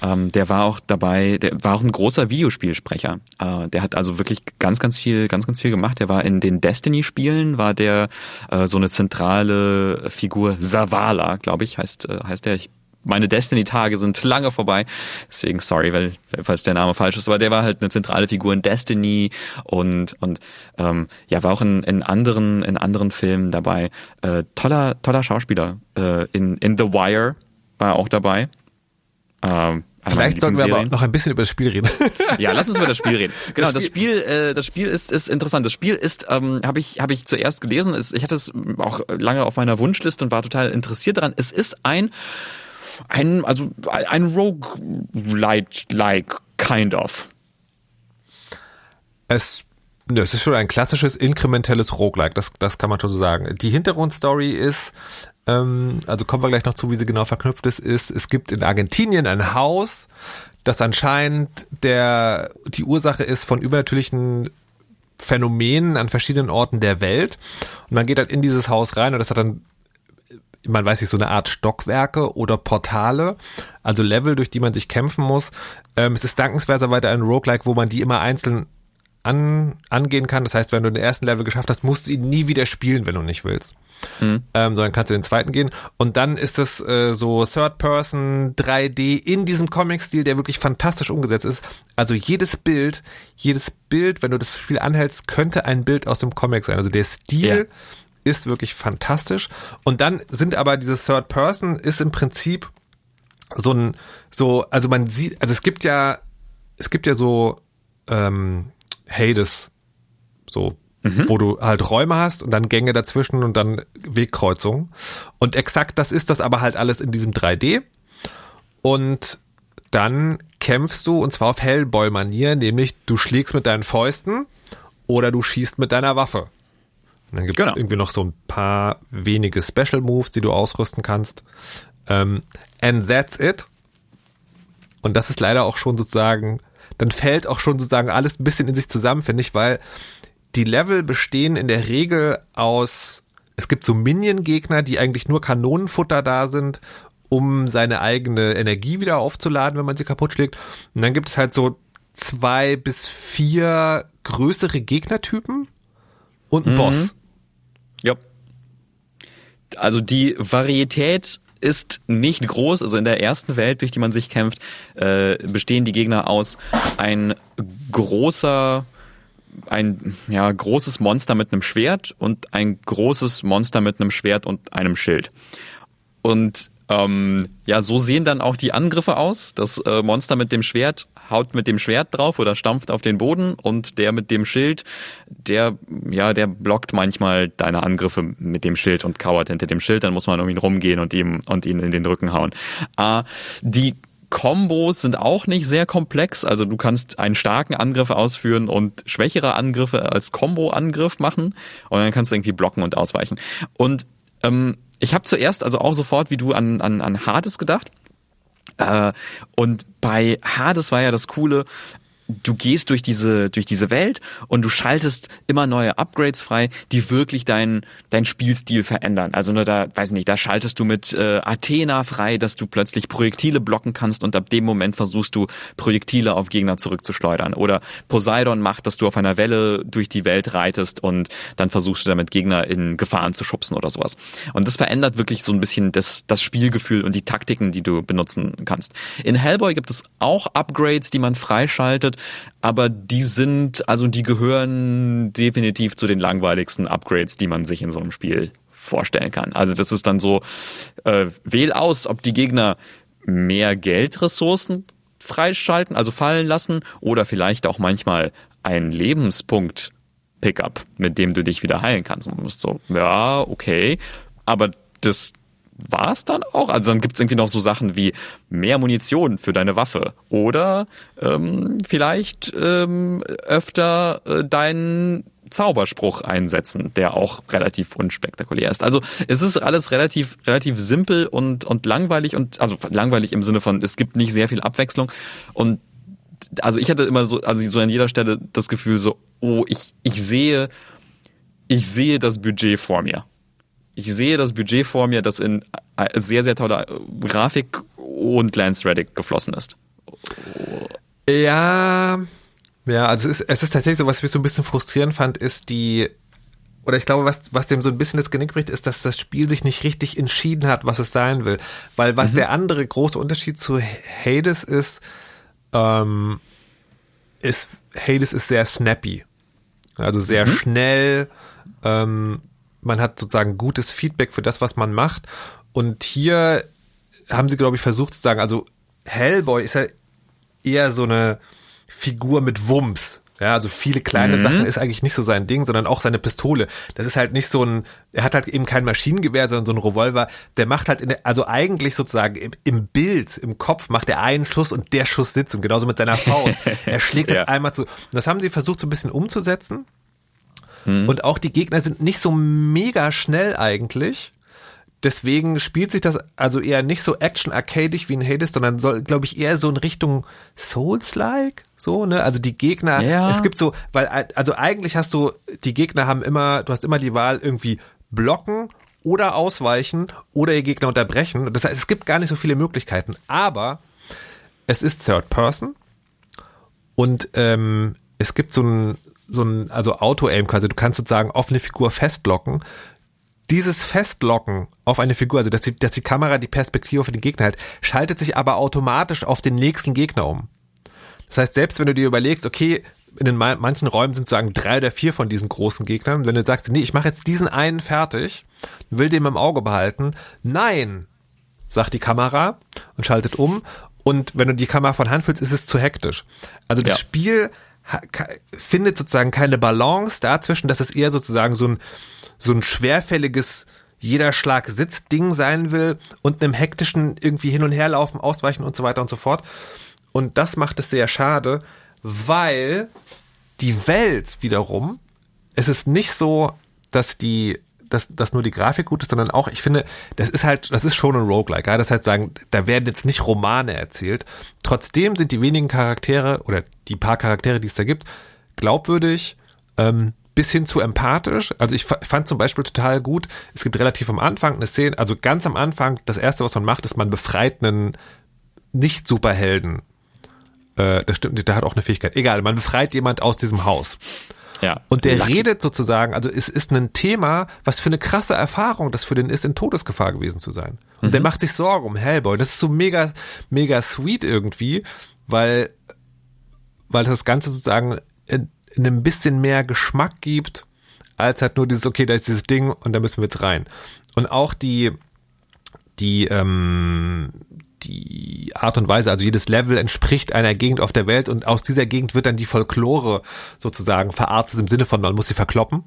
Ähm, der war auch dabei, der war auch ein großer Videospielsprecher. Äh, der hat also wirklich ganz, ganz viel, ganz, ganz viel gemacht. Der war in den Destiny-Spielen, war der äh, so eine zentrale Figur. Zavala, glaube ich, heißt, äh, heißt der. Ich meine Destiny-Tage sind lange vorbei, deswegen sorry, weil falls der Name falsch ist, aber der war halt eine zentrale Figur in Destiny und und ähm, ja war auch in, in anderen in anderen Filmen dabei. Äh, toller toller Schauspieler. Äh, in in The Wire war er auch dabei. Ähm, Vielleicht sollten wir aber noch ein bisschen über das Spiel reden. *laughs* Ja, lass uns über das Spiel reden. Genau, das Spiel, äh, das Spiel ist, ist interessant. Das Spiel ist, ähm, habe ich, habe ich zuerst gelesen. Ist, ich hatte es auch lange auf meiner Wunschliste und war total interessiert daran. Es ist ein, ein, also ein Rogue-like kind of. Es, ne, es ist schon ein klassisches inkrementelles Roguelike, das, das kann man schon so sagen. Die Hintergrundstory ist, ähm, also kommen wir gleich noch zu, wie sie genau verknüpft ist, ist, es gibt in Argentinien ein Haus, das anscheinend der, die Ursache ist von übernatürlichen Phänomenen an verschiedenen Orten der Welt. Und man geht halt in dieses Haus rein und das hat dann man weiß nicht, so eine Art Stockwerke oder Portale, also Level, durch die man sich kämpfen muss. Ähm, es ist dankenswerterweise ein Roguelike, wo man die immer einzeln an, angehen kann. Das heißt, wenn du den ersten Level geschafft hast, musst du ihn nie wieder spielen, wenn du nicht willst. Ähm, sondern kannst du den zweiten gehen. Und dann ist es äh, so Third Person 3D in diesem Comic-Stil, der wirklich fantastisch umgesetzt ist. Also jedes Bild, jedes Bild, wenn du das Spiel anhältst, könnte ein Bild aus dem Comic sein. Also der Stil Ja. Ist wirklich fantastisch. Und dann sind aber dieses Third Person ist im Prinzip so ein, so, also man sieht, also es gibt ja, es gibt ja so ähm, Hades, so, wo du halt Räume hast und dann Gänge dazwischen und dann Wegkreuzungen. Und exakt das ist das aber halt alles in diesem 3D. Und dann kämpfst du und zwar auf Hellboy-Manier, nämlich du schlägst mit deinen Fäusten oder du schießt mit deiner Waffe. Und dann gibt es Genau. irgendwie noch so ein paar wenige Special Moves, die du ausrüsten kannst. Ähm, and that's it. Und das ist leider auch schon sozusagen, dann fällt auch schon sozusagen alles ein bisschen in sich zusammen, finde ich, weil die Level bestehen in der Regel aus, es gibt so Minion-Gegner, die eigentlich nur Kanonenfutter da sind, um seine eigene Energie wieder aufzuladen, wenn man sie kaputt schlägt. Und dann gibt es halt so zwei bis vier größere Gegnertypen und einen Boss. Also die Varietät ist nicht groß. Also in der ersten Welt, durch die man sich kämpft, äh, bestehen die Gegner aus ein großer, ein ja großes Monster mit einem Schwert und ein großes Monster mit einem Schwert und einem Schild. Und ähm, ja, so sehen dann auch die Angriffe aus. Das äh, Monster mit dem Schwert haut mit dem Schwert drauf oder stampft auf den Boden und der mit dem Schild, der, ja, der blockt manchmal deine Angriffe mit dem Schild und kauert hinter dem Schild. Dann muss man um ihn rumgehen und ihm und ihn in den Rücken hauen. Äh, die Kombos sind auch nicht sehr komplex. Also du kannst einen starken Angriff ausführen und schwächere Angriffe als Combo-Angriff machen und dann kannst du irgendwie blocken und ausweichen. Und ähm, ich habe zuerst also auch sofort wie du an, an, an Hades gedacht. Äh, und bei Hades war ja das Coole, du gehst durch diese, durch diese Welt und du schaltest immer neue Upgrades frei, die wirklich deinen dein Spielstil verändern. Also nur da, weiß nicht, da schaltest du mit äh, Athena frei, dass du plötzlich Projektile blocken kannst und ab dem Moment versuchst du Projektile auf Gegner zurückzuschleudern. Oder Poseidon macht, dass du auf einer Welle durch die Welt reitest und dann versuchst du damit Gegner in Gefahren zu schubsen oder sowas. Und das verändert wirklich so ein bisschen das, das Spielgefühl und die Taktiken, die du benutzen kannst. In Hellboy gibt es auch Upgrades, die man freischaltet, aber die sind, also die gehören definitiv zu den langweiligsten Upgrades, die man sich in so einem Spiel vorstellen kann. Also das ist dann so, äh, wähl aus, ob die Gegner mehr Geldressourcen freischalten, also fallen lassen, oder vielleicht auch manchmal einen Lebenspunkt Pickup, mit dem du dich wieder heilen kannst. Und du bist so, ja, okay, aber das war's dann auch. Also dann gibt's irgendwie noch so Sachen wie mehr Munition für deine Waffe oder ähm, vielleicht ähm, öfter äh, deinen Zauberspruch einsetzen, der auch relativ unspektakulär ist. Also es ist alles relativ relativ simpel und und langweilig und also langweilig im Sinne von es gibt nicht sehr viel Abwechslung und also ich hatte immer so also so an jeder Stelle das Gefühl so oh ich ich sehe ich sehe das Budget vor mir. Ich sehe das Budget vor mir, das in äh, sehr sehr tolle Grafik und Lance Reddick geflossen ist. Ja, ja, also es ist, es ist tatsächlich so, was ich so ein bisschen frustrierend fand, ist die, oder ich glaube, was, was dem so ein bisschen das Genick bricht, ist, dass das Spiel sich nicht richtig entschieden hat, was es sein will. Weil was der andere große Unterschied zu Hades ist, ähm, ist, Hades ist sehr snappy. Also sehr schnell, ähm, man hat sozusagen gutes Feedback für das, was man macht. Und hier haben sie, glaube ich, versucht zu sagen, also Hellboy ist ja eher so eine Figur mit Wumms. Ja, also viele kleine Sachen ist eigentlich nicht so sein Ding, sondern auch seine Pistole. Das ist halt nicht so ein, er hat halt eben kein Maschinengewehr, sondern so ein Revolver. Der macht halt, in der, also eigentlich sozusagen im, im Bild, im Kopf macht er einen Schuss und der Schuss sitzt und genauso mit seiner Faust. *laughs* er schlägt halt Ja. einmal zu. Und das haben sie versucht so ein bisschen umzusetzen. Und auch die Gegner sind nicht so mega schnell eigentlich. Deswegen spielt sich das also eher nicht so action-arcadig wie in Hades, sondern soll, glaube ich, eher so in Richtung Souls-like, so, ne? Also die Gegner, Ja. es gibt so, weil, also eigentlich hast du, die Gegner haben immer, du hast immer die Wahl irgendwie blocken oder ausweichen oder ihr Gegner unterbrechen. Das heißt, es gibt gar nicht so viele Möglichkeiten, aber es ist Third Person und ähm, es gibt so ein, so ein, also Auto-Aim quasi, du kannst sozusagen auf eine Figur festlocken. Dieses Festlocken auf eine Figur, also dass die, dass die Kamera die Perspektive auf den Gegner hält, schaltet sich aber automatisch auf den nächsten Gegner um. Das heißt, selbst wenn du dir überlegst, okay, in den ma- manchen Räumen sind sozusagen drei oder vier von diesen großen Gegnern, wenn du sagst, nee, ich mache jetzt diesen einen fertig, will den im Auge behalten, nein, sagt die Kamera und schaltet um. Und wenn du die Kamera von Hand fühlst, ist es zu hektisch. Also das Ja. Spiel findet sozusagen keine Balance dazwischen, dass es eher sozusagen so ein, so ein schwerfälliges jeder Schlag sitzt Ding sein will und einem hektischen irgendwie hin und her laufen, ausweichen und so weiter und so fort. Und das macht es sehr schade, weil die Welt wiederum, es ist nicht so, dass die, dass, dass nur die Grafik gut ist, sondern auch, ich finde, das ist halt, das ist schon ein Roguelike. Ja? Das heißt sagen, da werden jetzt nicht Romane erzählt. Trotzdem sind die wenigen Charaktere oder die paar Charaktere, die es da gibt, glaubwürdig, ähm, bis hin zu empathisch. Also ich fa- fand zum Beispiel total gut, es gibt relativ am Anfang eine Szene, also ganz am Anfang, das erste, was man macht, ist, man befreit einen Nicht-Superhelden. Äh, das stimmt der hat auch eine Fähigkeit. Egal, man befreit jemand aus diesem Haus. Ja. Und der Lucky. redet sozusagen, also es ist ein Thema, was für eine krasse Erfahrung das für den ist, in Todesgefahr gewesen zu sein. Und der macht sich Sorgen um Hellboy. Das ist so mega, mega sweet irgendwie, weil, weil das Ganze sozusagen in, in ein bisschen mehr Geschmack gibt, als halt nur dieses, okay, da ist dieses Ding und da müssen wir jetzt rein. Und auch die, die, ähm, die Art und Weise, also jedes Level entspricht einer Gegend auf der Welt und aus dieser Gegend wird dann die Folklore sozusagen verarztet im Sinne von, man muss sie verkloppen.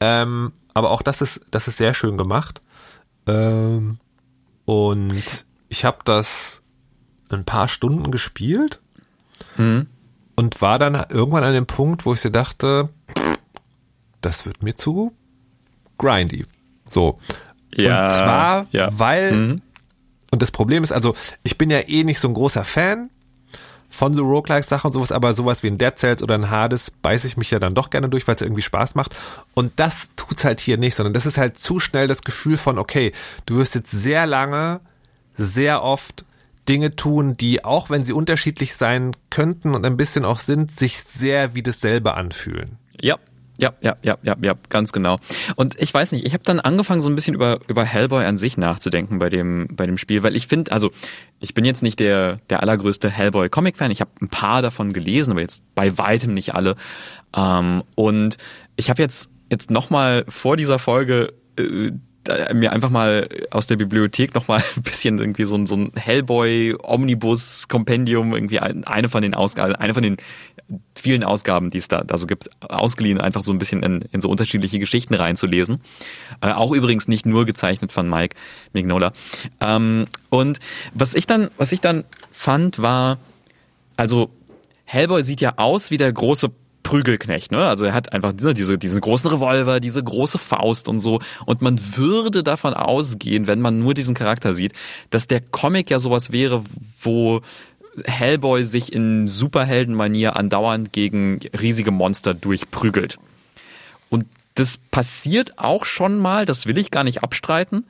Ähm, aber auch das ist, das ist sehr schön gemacht. Ähm, und ich habe das ein paar Stunden gespielt und war dann irgendwann an dem Punkt, wo ich so dachte, das wird mir zu grindy. So. Ja, und zwar, ja. weil, und das Problem ist, also, ich bin ja eh nicht so ein großer Fan von so Roguelike-Sachen und sowas, aber sowas wie ein Dead Cells oder ein Hades beiße ich mich ja dann doch gerne durch, weil es irgendwie Spaß macht. Und das tut's halt hier nicht, sondern das ist halt zu schnell das Gefühl von, okay, du wirst jetzt sehr lange, sehr oft Dinge tun, die, auch wenn sie unterschiedlich sein könnten und ein bisschen auch sind, sich sehr wie dasselbe anfühlen. Ja. Ja, ja, ja, ja, ja, ganz genau. Und ich weiß nicht, ich habe dann angefangen, so ein bisschen über über Hellboy an sich nachzudenken bei dem bei dem Spiel, weil ich finde, also ich bin jetzt nicht der der allergrößte Hellboy Comic Fan. Ich habe ein paar davon gelesen, aber jetzt bei weitem nicht alle. Ähm, und ich habe jetzt jetzt noch mal vor dieser Folge äh, mir einfach mal aus der Bibliothek noch mal *laughs* ein bisschen irgendwie so ein, so ein Hellboy Omnibus Kompendium irgendwie ein- eine von den Ausgaben, eine von den vielen Ausgaben, die es da, da so gibt, ausgeliehen, einfach so ein bisschen in, in so unterschiedliche Geschichten reinzulesen. Äh, auch übrigens nicht nur gezeichnet von Mike Mignola. Ähm, und was ich dann, was ich dann fand, war, also Hellboy sieht ja aus wie der große Prügelknecht, ne? Also er hat einfach diese, diese, diesen großen Revolver, diese große Faust und so. Und man würde davon ausgehen, wenn man nur diesen Charakter sieht, dass der Comic ja sowas wäre, wo Hellboy sich in Superheldenmanier andauernd gegen riesige Monster durchprügelt. Und das passiert auch schon mal, das will ich gar nicht abstreiten.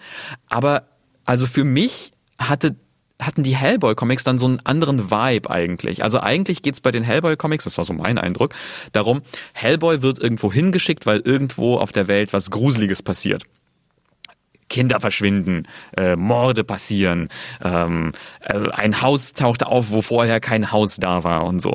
Aber also für mich hatte hatten die Hellboy-Comics dann so einen anderen Vibe eigentlich. Also eigentlich geht's bei den Hellboy-Comics, das war so mein Eindruck, darum, Hellboy wird irgendwo hingeschickt, weil irgendwo auf der Welt was Gruseliges passiert. Kinder verschwinden, äh, Morde passieren, ähm, äh, ein Haus taucht auf, wo vorher kein Haus da war und so.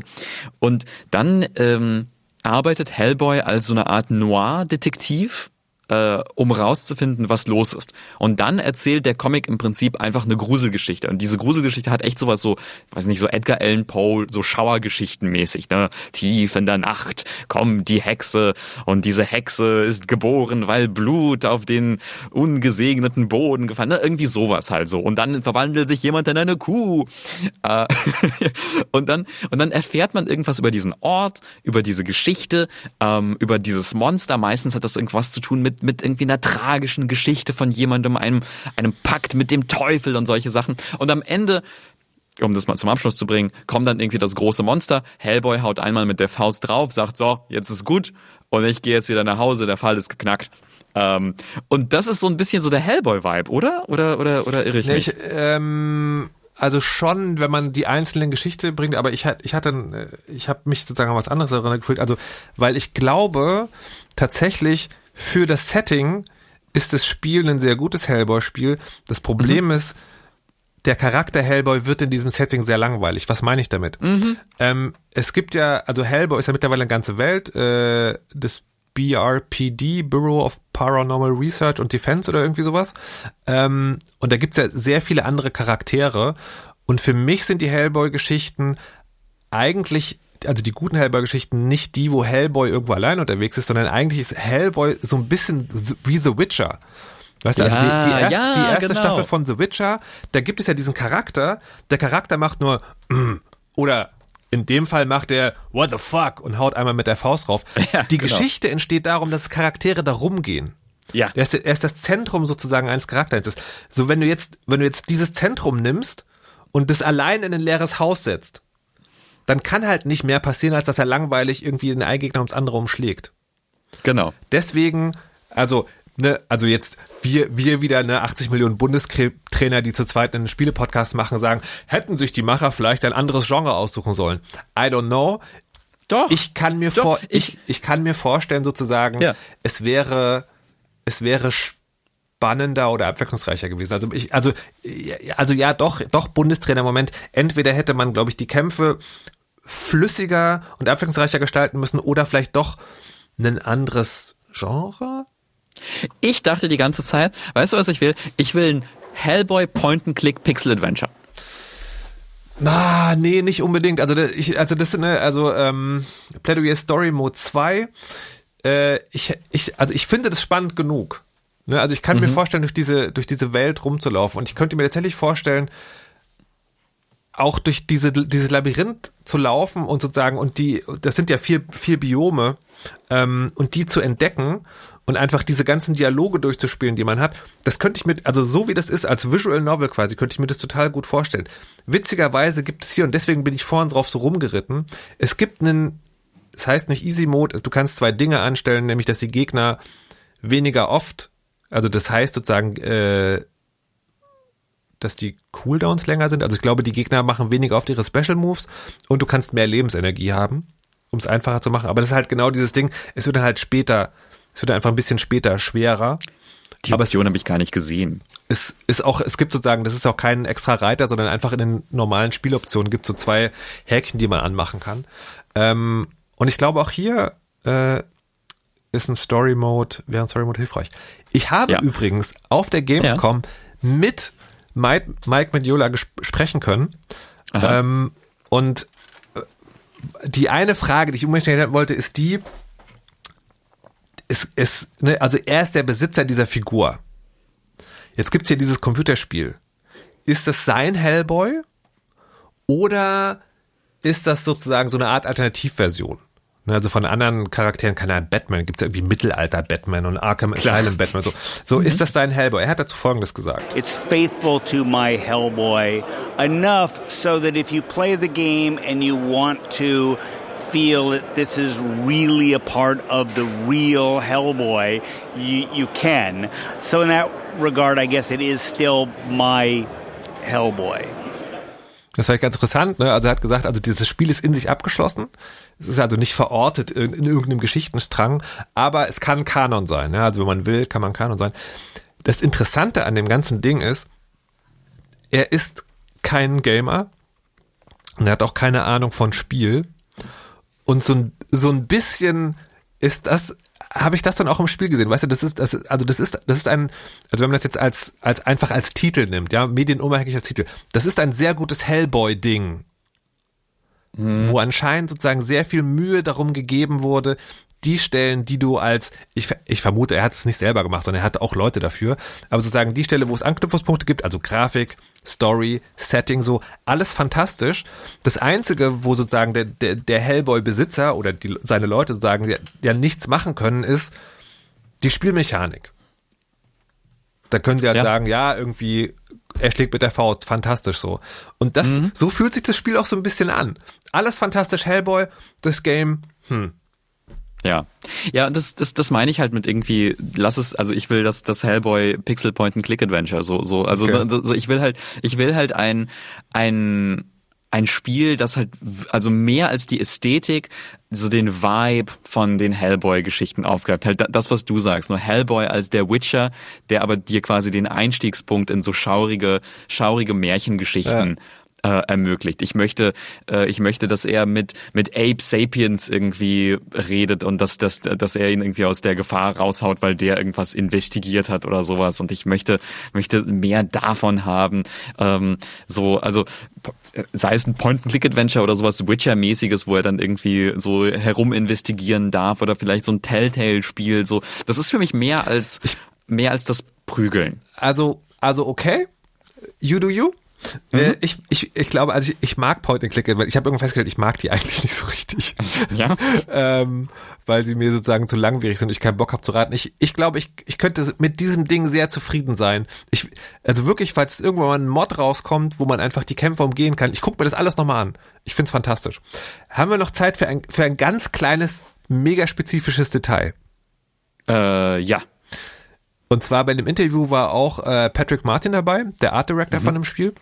Und dann ähm, arbeitet Hellboy als so eine Art Noir-Detektiv äh, um rauszufinden, was los ist. Und dann erzählt der Comic im Prinzip einfach eine Gruselgeschichte. Und diese Gruselgeschichte hat echt sowas so, weiß nicht, so Edgar Allan Poe, so Schauergeschichten mäßig, ne? Tief in der Nacht kommt die Hexe und diese Hexe ist geboren, weil Blut auf den ungesegneten Boden gefallen, ne? Irgendwie sowas halt so. Und dann verwandelt sich jemand in eine Kuh. Äh, *laughs* und dann, und dann erfährt man irgendwas über diesen Ort, über diese Geschichte, ähm, über dieses Monster. Meistens hat das irgendwas zu tun mit mit, irgendwie einer tragischen Geschichte von jemandem, einem, einem Pakt mit dem Teufel und solche Sachen. Und am Ende um das mal zum Abschluss zu bringen, kommt dann irgendwie das große Monster. Hellboy haut einmal mit der Faust drauf, sagt so, jetzt ist gut und ich gehe jetzt wieder nach Hause, der Fall ist geknackt. Ähm, und das ist so ein bisschen so der Hellboy-Vibe, oder? Oder, oder, oder irre ich Nee, mich? ich, ähm, also schon, wenn man die einzelnen Geschichte bringt, aber ich, ich hatte, äh, ich habe mich sozusagen an was anderes erinnert gefühlt. Also, weil ich glaube, tatsächlich für das Setting ist das Spiel ein sehr gutes Hellboy-Spiel. Das Problem ist, der Charakter Hellboy wird in diesem Setting sehr langweilig. Was meine ich damit? Ähm, es gibt ja, also Hellboy ist ja mittlerweile eine ganze Welt, äh, das BRPD, Bureau of Paranormal Research and Defense oder irgendwie sowas. Ähm, und da gibt's ja sehr viele andere Charaktere. Und für mich sind die Hellboy-Geschichten eigentlich, also die guten Hellboy-Geschichten, nicht die, wo Hellboy irgendwo allein unterwegs ist, sondern eigentlich ist Hellboy so ein bisschen wie The Witcher. Weißt du, also Ja, die, die, erst, ja, die erste genau. Staffel von The Witcher, da gibt es ja diesen Charakter, der Charakter macht nur mm, *clears throat* oder in dem Fall macht er What the fuck und haut einmal mit der Faust drauf. *laughs* Ja, die genau. Geschichte entsteht darum, dass Charaktere da rumgehen. Ja. Er ist, er ist das Zentrum sozusagen eines Charakters. So, wenn du jetzt, wenn du jetzt dieses Zentrum nimmst und das allein in ein leeres Haus setzt, dann kann halt nicht mehr passieren, als dass er langweilig irgendwie den einen Gegner ums andere umschlägt. Genau. Deswegen, also, ne, also jetzt wir, wir wieder ne 80 Millionen Bundestrainer, die zu zweit einen Spielepodcast machen, sagen, hätten sich die Macher vielleicht ein anderes Genre aussuchen sollen. I don't know. Doch. Ich kann mir Doch, vor, ich- ich, ich kann mir vorstellen sozusagen, Ja. es wäre, es wäre spannender oder abwechslungsreicher gewesen. Also ich, also, ja, also ja, doch, doch Bundestrainer im Moment. Entweder hätte man, glaube ich, die Kämpfe flüssiger und abwechslungsreicher gestalten müssen oder vielleicht doch ein anderes Genre? Ich dachte die ganze Zeit, weißt du, was ich will? Ich will ein Hellboy Point-and-Click Pixel Adventure. Na, nee, nicht unbedingt. Also, das- ich, also das ne, also ähm, Plädoyer Story Mode 2. Äh, ich, ich, also ich finde das spannend genug. Ne? Also ich kann mir vorstellen, durch diese, durch diese Welt rumzulaufen. Und ich könnte mir tatsächlich vorstellen, auch durch diese, dieses Labyrinth zu laufen und sozusagen, und die, das sind ja vier, vier Biome, ähm, und die zu entdecken und einfach diese ganzen Dialoge durchzuspielen, die man hat, das könnte ich mit, also so wie das ist, als Visual Novel quasi, könnte ich mir das total gut vorstellen. Witzigerweise gibt es hier, und deswegen bin ich vorhin drauf so rumgeritten, es gibt einen, es heißt nicht Easy Mode, du kannst zwei Dinge anstellen, nämlich, dass die Gegner weniger oft, also das heißt sozusagen, äh, dass die Cooldowns länger sind. Also ich glaube, die Gegner machen weniger oft ihre Special Moves und du kannst mehr Lebensenergie haben, um es einfacher zu machen. Aber das ist halt genau dieses Ding, es wird dann halt später, es wird einfach ein bisschen später schwerer. Die Option habe ich gar nicht gesehen. Es ist auch, es gibt sozusagen, das ist auch kein extra Reiter, sondern einfach in den normalen Spieloptionen gibt es so zwei Häkchen, die man anmachen kann. Ähm, und ich glaube auch hier äh, ist ein Story Mode, wäre ein Story Mode hilfreich. Ich habe Ja. übrigens auf der Gamescom mit Mike, Mike Mediola ges- sprechen können. Ähm, und äh, die eine Frage, die ich unbedingt stellen wollte, ist die, ist, ist, ne, also er ist der Besitzer dieser Figur. Jetzt gibt's hier dieses Computerspiel. Ist das sein Hellboy? Oder ist das sozusagen so eine Art Alternativversion? Ne, Also von anderen Charakteren, keine Ahnung, Batman, gibt's ja irgendwie Mittelalter-Batman und Arkham Asylum-Batman. So, so ist das dein Hellboy. Er hat dazu Folgendes gesagt. It's faithful to my Hellboy enough so that if you play the game and you want to feel that this is really a part of the real Hellboy, you, you can. So in that regard, I guess it is still my Hellboy. Das war ganz interessant, ne? Also er hat gesagt, also dieses Spiel ist in sich abgeschlossen. Es ist also nicht verortet in, in irgendeinem Geschichtenstrang, aber es kann Kanon sein. Ne? Also wenn man will, kann man Kanon sein. Das Interessante an dem ganzen Ding ist, er ist kein Gamer und er hat auch keine Ahnung von Spiel. Und so ein, so ein bisschen ist das, habe ich das dann auch im Spiel gesehen. Weißt du, das ist, das also das ist, das ist ein, also wenn man das jetzt als, als einfach als Titel nimmt, ja, medienunabhängig Titel, das ist ein sehr gutes Hellboy-Ding. Wo anscheinend sozusagen sehr viel Mühe darum gegeben wurde, die Stellen, die du als, ich, ich vermute, er hat es nicht selber gemacht, sondern er hat auch Leute dafür, aber sozusagen die Stelle, wo es Anknüpfungspunkte gibt, also Grafik, Story, Setting, so, alles fantastisch. Das Einzige, wo sozusagen der, der, der Hellboy-Besitzer oder die, seine Leute sozusagen ja, nichts machen können, ist die Spielmechanik. Da können sie halt Ja. sagen, ja, irgendwie, er schlägt mit der Faust, fantastisch so. Und das, so fühlt sich das Spiel auch so ein bisschen an. Alles fantastisch, Hellboy, das Game, hm. Ja. Ja, das, das, das meine ich halt mit irgendwie, lass es, also ich will das, das Hellboy Pixel Point and Click Adventure, so, so, also Okay. so, ich will halt, ich will halt ein, ein, ein Spiel, das halt, also mehr als die Ästhetik, so den Vibe von den Hellboy-Geschichten aufgreift. Halt da- das, was du sagst, nur Hellboy als der Witcher, der aber dir quasi den Einstiegspunkt in so schaurige, schaurige Märchengeschichten äh, ermöglicht. Ich möchte, äh, ich möchte, dass er mit mit Ape Sapiens irgendwie redet und dass, dass, dass er ihn irgendwie aus der Gefahr raushaut, weil der irgendwas investigiert hat oder sowas. Und ich möchte möchte mehr davon haben. Ähm, so, also sei es ein Point-and-Click-Adventure oder sowas Witcher-mäßiges, wo er dann irgendwie so herum investigieren darf oder vielleicht so ein Telltale-Spiel. So, das ist für mich mehr als mehr als das Prügeln. Also, also okay, you do you. Äh, Ich, ich, ich glaube, also ich, ich mag Point-and-Click, weil ich habe irgendwann festgestellt, ich mag die *laughs* eigentlich nicht so richtig. Ja. ähm, weil sie mir sozusagen zu langwierig sind und ich keinen Bock habe zu raten. Ich, ich glaube, ich, ich könnte mit diesem Ding sehr zufrieden sein. Ich, also wirklich, falls irgendwann mal ein Mod rauskommt, wo man einfach die Kämpfe umgehen kann, ich gucke mir das alles nochmal an. Ich find's fantastisch. Haben wir noch Zeit für ein, für ein ganz kleines, mega spezifisches Detail? Äh, ja. Und zwar bei dem Interview war auch äh, Patrick Martin dabei, der Art Director von dem Spiel.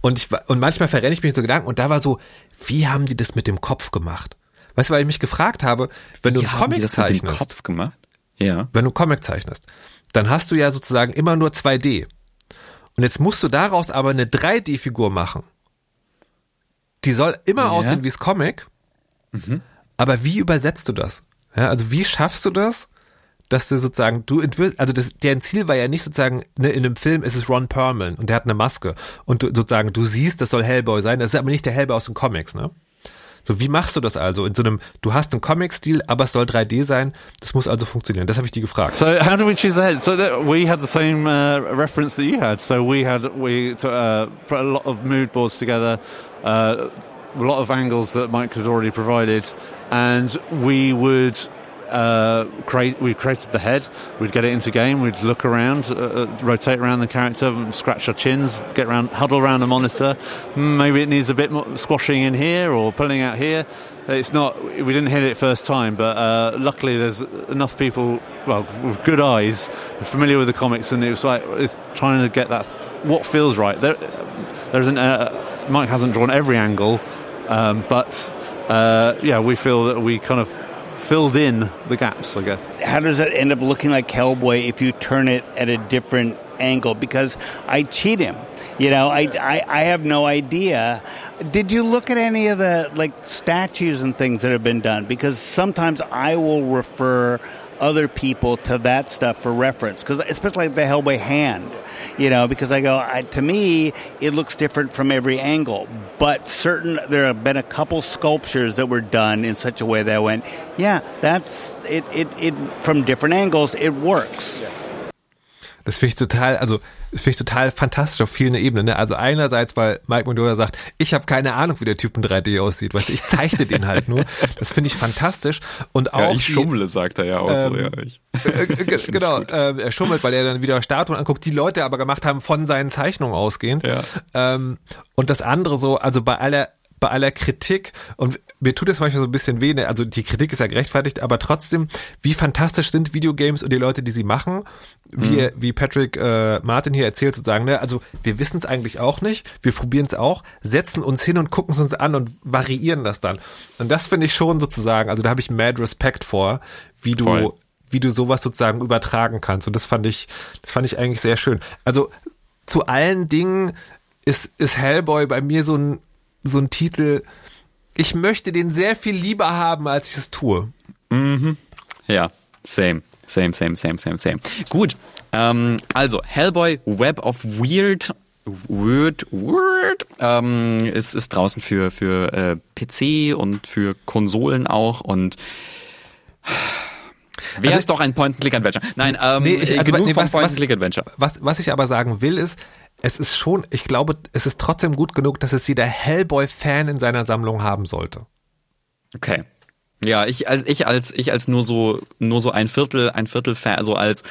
Und ich und manchmal verrenne ich mich so Gedanken und da war so, wie haben die das mit dem Kopf gemacht? Weißt du, weil ich mich gefragt habe, wenn du Wie einen haben die Comic zeichnest, Kopf gemacht? Ja. wenn du einen Comic zeichnest, dann hast du ja sozusagen immer nur 2D. Und jetzt musst du daraus aber eine 3D-Figur machen. Die soll immer Ja. aussehen wie das Comic. Aber wie übersetzt du das? Ja, also wie schaffst du das, dass du sozusagen, du entwirfst, also das, deren Ziel war ja nicht sozusagen, ne, in einem Film ist es Ron Perlman und der hat eine Maske und du, sozusagen, du siehst, das soll Hellboy sein, das ist aber nicht der Hellboy aus den Comics, ne? So, wie machst du das also? In so einem, du hast einen Comic-Stil, aber es soll 3D sein, das muss also funktionieren. Das habe ich die gefragt. So how do we choose the head? So that we had the same uh, reference that you had. So we had we to, uh, put a lot of mood boards together, uh, a lot of angles that Mike had already provided, and we would. Uh, create. We created the head. We'd get it into game. We'd look around, uh, uh, rotate around the character, scratch our chins, get around, huddle around the monitor. Hmm, Maybe it needs a bit more squashing in here or pulling out here. It's not. We didn't hit it first time, but uh, luckily there's enough people, well, with good eyes, familiar with the comics, and it was like it's trying to get that what feels right. There, there isn't. A, Mike hasn't drawn every angle, um, but uh, yeah, we feel that we kind of filled in the gaps. I guess. how does it end up looking like Hellboy if you turn it at a different angle? Because I cheat him. You know, I, I, I have no idea. Did you look at any of the like statues and things that have been done? Because sometimes I will refer other people to that stuff for reference. Because especially like the Hellboy hand, you know, because I go I, to me it looks different from every angle. But certain there have been a couple sculptures that were done in such a way that I went, yeah, that's it. It, it from different angles it works. Das finde ich total, also das finde ich total fantastisch auf vielen Ebenen. Ne? Also einerseits, weil Mike Mondola sagt, ich habe keine Ahnung, wie der Typ in 3D aussieht, weißt du, ich zeichne den halt nur. Das finde ich fantastisch. Und auch Ja, ich die- schummle, sagt er ja auch so. Ähm, Ja, ich. *laughs* äh, *laughs* g- genau, äh, er schummelt, weil er dann wieder Statuen anguckt, die Leute aber gemacht haben von seinen Zeichnungen ausgehend. Ja. Ähm, und das andere so, also bei aller bei aller Kritik und mir tut es manchmal so ein bisschen weh, ne? also die Kritik ist ja gerechtfertigt, aber trotzdem, wie fantastisch sind Videogames und die Leute, die sie machen, wie, wie Patrick äh, Martin hier erzählt, sozusagen, ne? also wir wissen es eigentlich auch nicht, wir probieren es auch, setzen uns hin und gucken es uns an und variieren das dann. Und das finde ich schon sozusagen, also da habe ich mad Respekt vor, wie du Voll. wie du sowas sozusagen übertragen kannst. Und das fand ich, das fand ich eigentlich sehr schön. Also zu allen Dingen ist, ist Hellboy bei mir so ein, so ein Titel. Ich möchte den sehr viel lieber haben, als ich es tue. Ja, same. Same, same, same, same, same. Gut, ähm, also Hellboy Web of Weird Weird, Weird ähm, ist, ist draußen für, für äh, PC und für Konsolen auch und wäre Also- es doch ein Point-and-Click-Adventure. Nein, ähm, Nee, ich- also, genug nee, was- Point-and-Click-Adventure. Was, was ich aber sagen will, ist, es ist schon, ich glaube, es ist trotzdem gut genug, dass es jeder Hellboy-Fan in seiner Sammlung haben sollte. Okay. Ja, ich als ich als ich als nur so nur so ein Viertel ein Viertel Fan, also als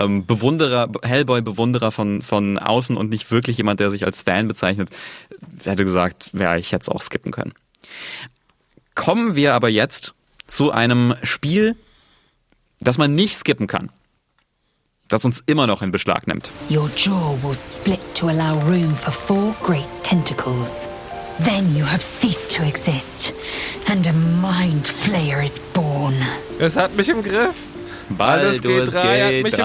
ähm, Bewunderer Hellboy Bewunderer von von außen und nicht wirklich jemand, der sich als Fan bezeichnet, hätte gesagt, wäre ich jetzt auch skippen können. Kommen wir aber jetzt zu einem Spiel, das man nicht skippen kann, das uns immer noch in Beschlag nimmt. Your jaw will split to allow room for four great tentacles. Then you have ceased to exist, and a mind flayer is born. Es hat mich im Griff. Baldur's drei, hat Gate mich 3.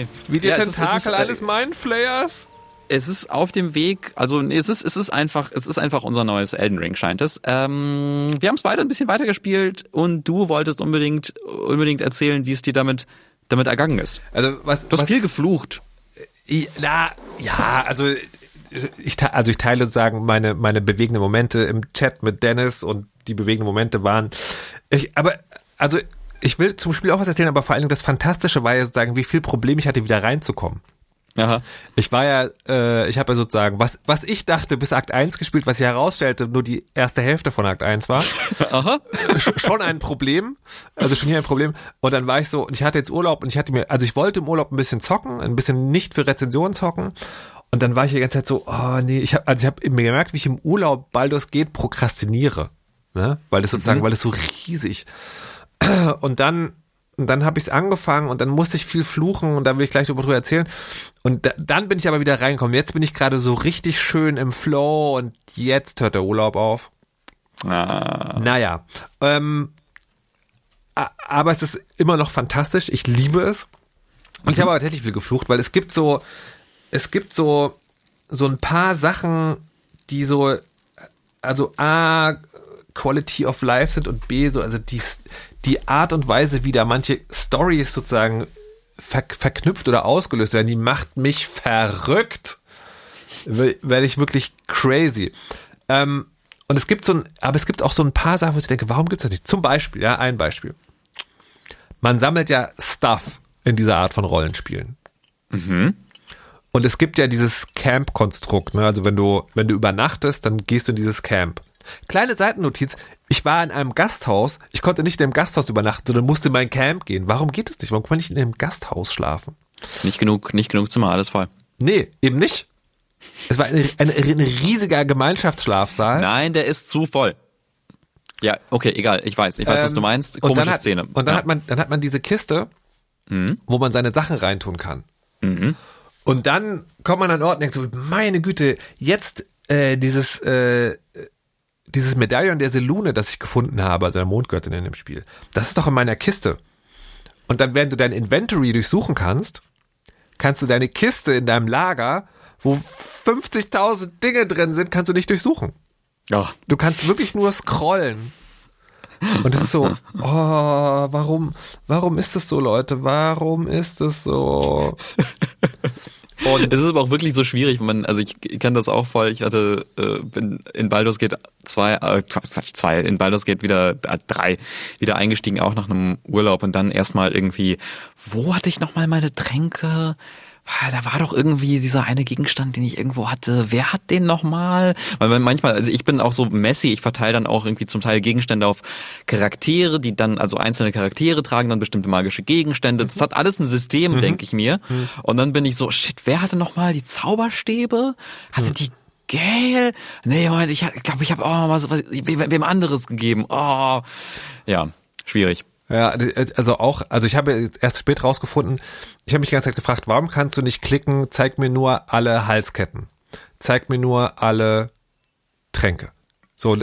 im Griff. Wie die Ja, es ist- es Tentakel ist, äh, eines Mindflayers. es ist auf dem Weg, also nee, es ist, es ist einfach, es ist einfach unser neues Elden Ring, scheint es. Ähm, wir haben es weiter ein bisschen weitergespielt und du wolltest unbedingt, unbedingt erzählen, wie es dir damit, damit ergangen ist. Also was, Du hast was, viel geflucht. I- Na, ja, also ich, also ich teile sozusagen meine, meine bewegenden Momente im Chat mit Dennis und die bewegenden Momente waren, ich, aber, also ich will zum Spiel auch was erzählen, aber vor allen Dingen das Fantastische war ja sozusagen, wie viel Problem ich hatte, wieder reinzukommen. Aha. Ich war ja, äh, ich habe ja sozusagen, was, was ich dachte, bis Akt 1 gespielt, was sich herausstellte, nur die erste Hälfte von Akt 1 war. *laughs* Aha. Sch- schon ein Problem. Also schon hier ein Problem. Und dann war ich so, und ich hatte jetzt Urlaub und ich hatte mir, also ich wollte im Urlaub ein bisschen zocken, ein bisschen nicht für Rezensionen zocken. Und dann war ich die ganze Zeit so, oh nee, ich habe, also ich habe mir gemerkt, wie ich im Urlaub Baldur's geht prokrastiniere. Ne? Weil das sozusagen, weil es so riesig. Und dann, und dann habe ich es angefangen und dann musste ich viel fluchen und dann will ich gleich drüber erzählen. Und da, dann bin ich aber wieder reingekommen. Jetzt bin ich gerade so richtig schön im Flow und jetzt hört der Urlaub auf. Ah. Naja, ähm, aber es ist immer noch fantastisch. Ich liebe es. Und ich habe aber tatsächlich viel geflucht, weil es gibt so, es gibt so, so ein paar Sachen, die so, also A, Quality of Life sind und B, so, also die, die Art und Weise, wie da manche Stories sozusagen ver, verknüpft oder ausgelöst werden, die macht mich verrückt. Werde ich wirklich crazy. Ähm, und es gibt so ein, aber es gibt auch so ein paar Sachen, wo ich denke, warum gibt es das nicht? Zum Beispiel, ja, ein Beispiel. Man sammelt ja Stuff in dieser Art von Rollenspielen. Und es gibt ja dieses Camp-Konstrukt, ne? Also wenn du, wenn du übernachtest, dann gehst du in dieses Camp. Kleine Seitennotiz, ich war in einem Gasthaus, ich konnte nicht in einem Gasthaus übernachten, sondern musste in mein Camp gehen. Warum geht es nicht? Warum kann man nicht in einem Gasthaus schlafen? Nicht genug, nicht genug Zimmer, alles voll. Nee, eben nicht. Es war ein, ein, ein riesiger Gemeinschaftsschlafsaal. Nein, der ist zu voll. Ja, okay, egal, ich weiß, ich weiß, was Ähm, du meinst. und Komische dann hat, Szene. Und dann ja. Mhm. hat man, dann hat man diese Kiste, wo man seine Sachen reintun kann. Und dann kommt man an Ort und denkt so, meine Güte, jetzt äh, dieses äh, dieses Medaillon der Selune, das ich gefunden habe, also der Mondgöttin in dem Spiel, das ist doch in meiner Kiste. Und dann, während du dein Inventory durchsuchen kannst, kannst du deine Kiste in deinem Lager, wo 50.000 Dinge drin sind, kannst du nicht durchsuchen. Ja. Du kannst wirklich nur scrollen. Und es ist so, oh, warum, warum ist das so, Leute? Warum ist das so? *laughs* Und Es ist aber auch wirklich so schwierig, man, also ich kenne das auch voll, ich hatte äh, bin in Baldur's Gate 2, äh, zwei, in Baldur's Gate wieder äh, drei, wieder eingestiegen, auch nach einem Urlaub und dann erstmal irgendwie, wo hatte ich nochmal meine Tränke? Ah, da war doch irgendwie dieser eine Gegenstand, den ich irgendwo hatte. Wer hat den nochmal? Weil man manchmal, also ich bin auch so messy, ich verteile dann auch irgendwie zum Teil Gegenstände auf Charaktere, die dann, also einzelne Charaktere tragen dann bestimmte magische Gegenstände. Das hat alles ein System, denke ich mir. Und dann bin ich so, shit, wer hatte nochmal die Zauberstäbe? Hatte die Gale? Nee, Moment, ich glaube, ich habe auch mal so was, wem anderes gegeben. Oh, ja, schwierig. Ja, also auch, also ich habe erst spät rausgefunden, ich habe mich die ganze Zeit gefragt, warum kannst du nicht klicken, zeig mir nur alle Halsketten, zeig mir nur alle Tränke. So,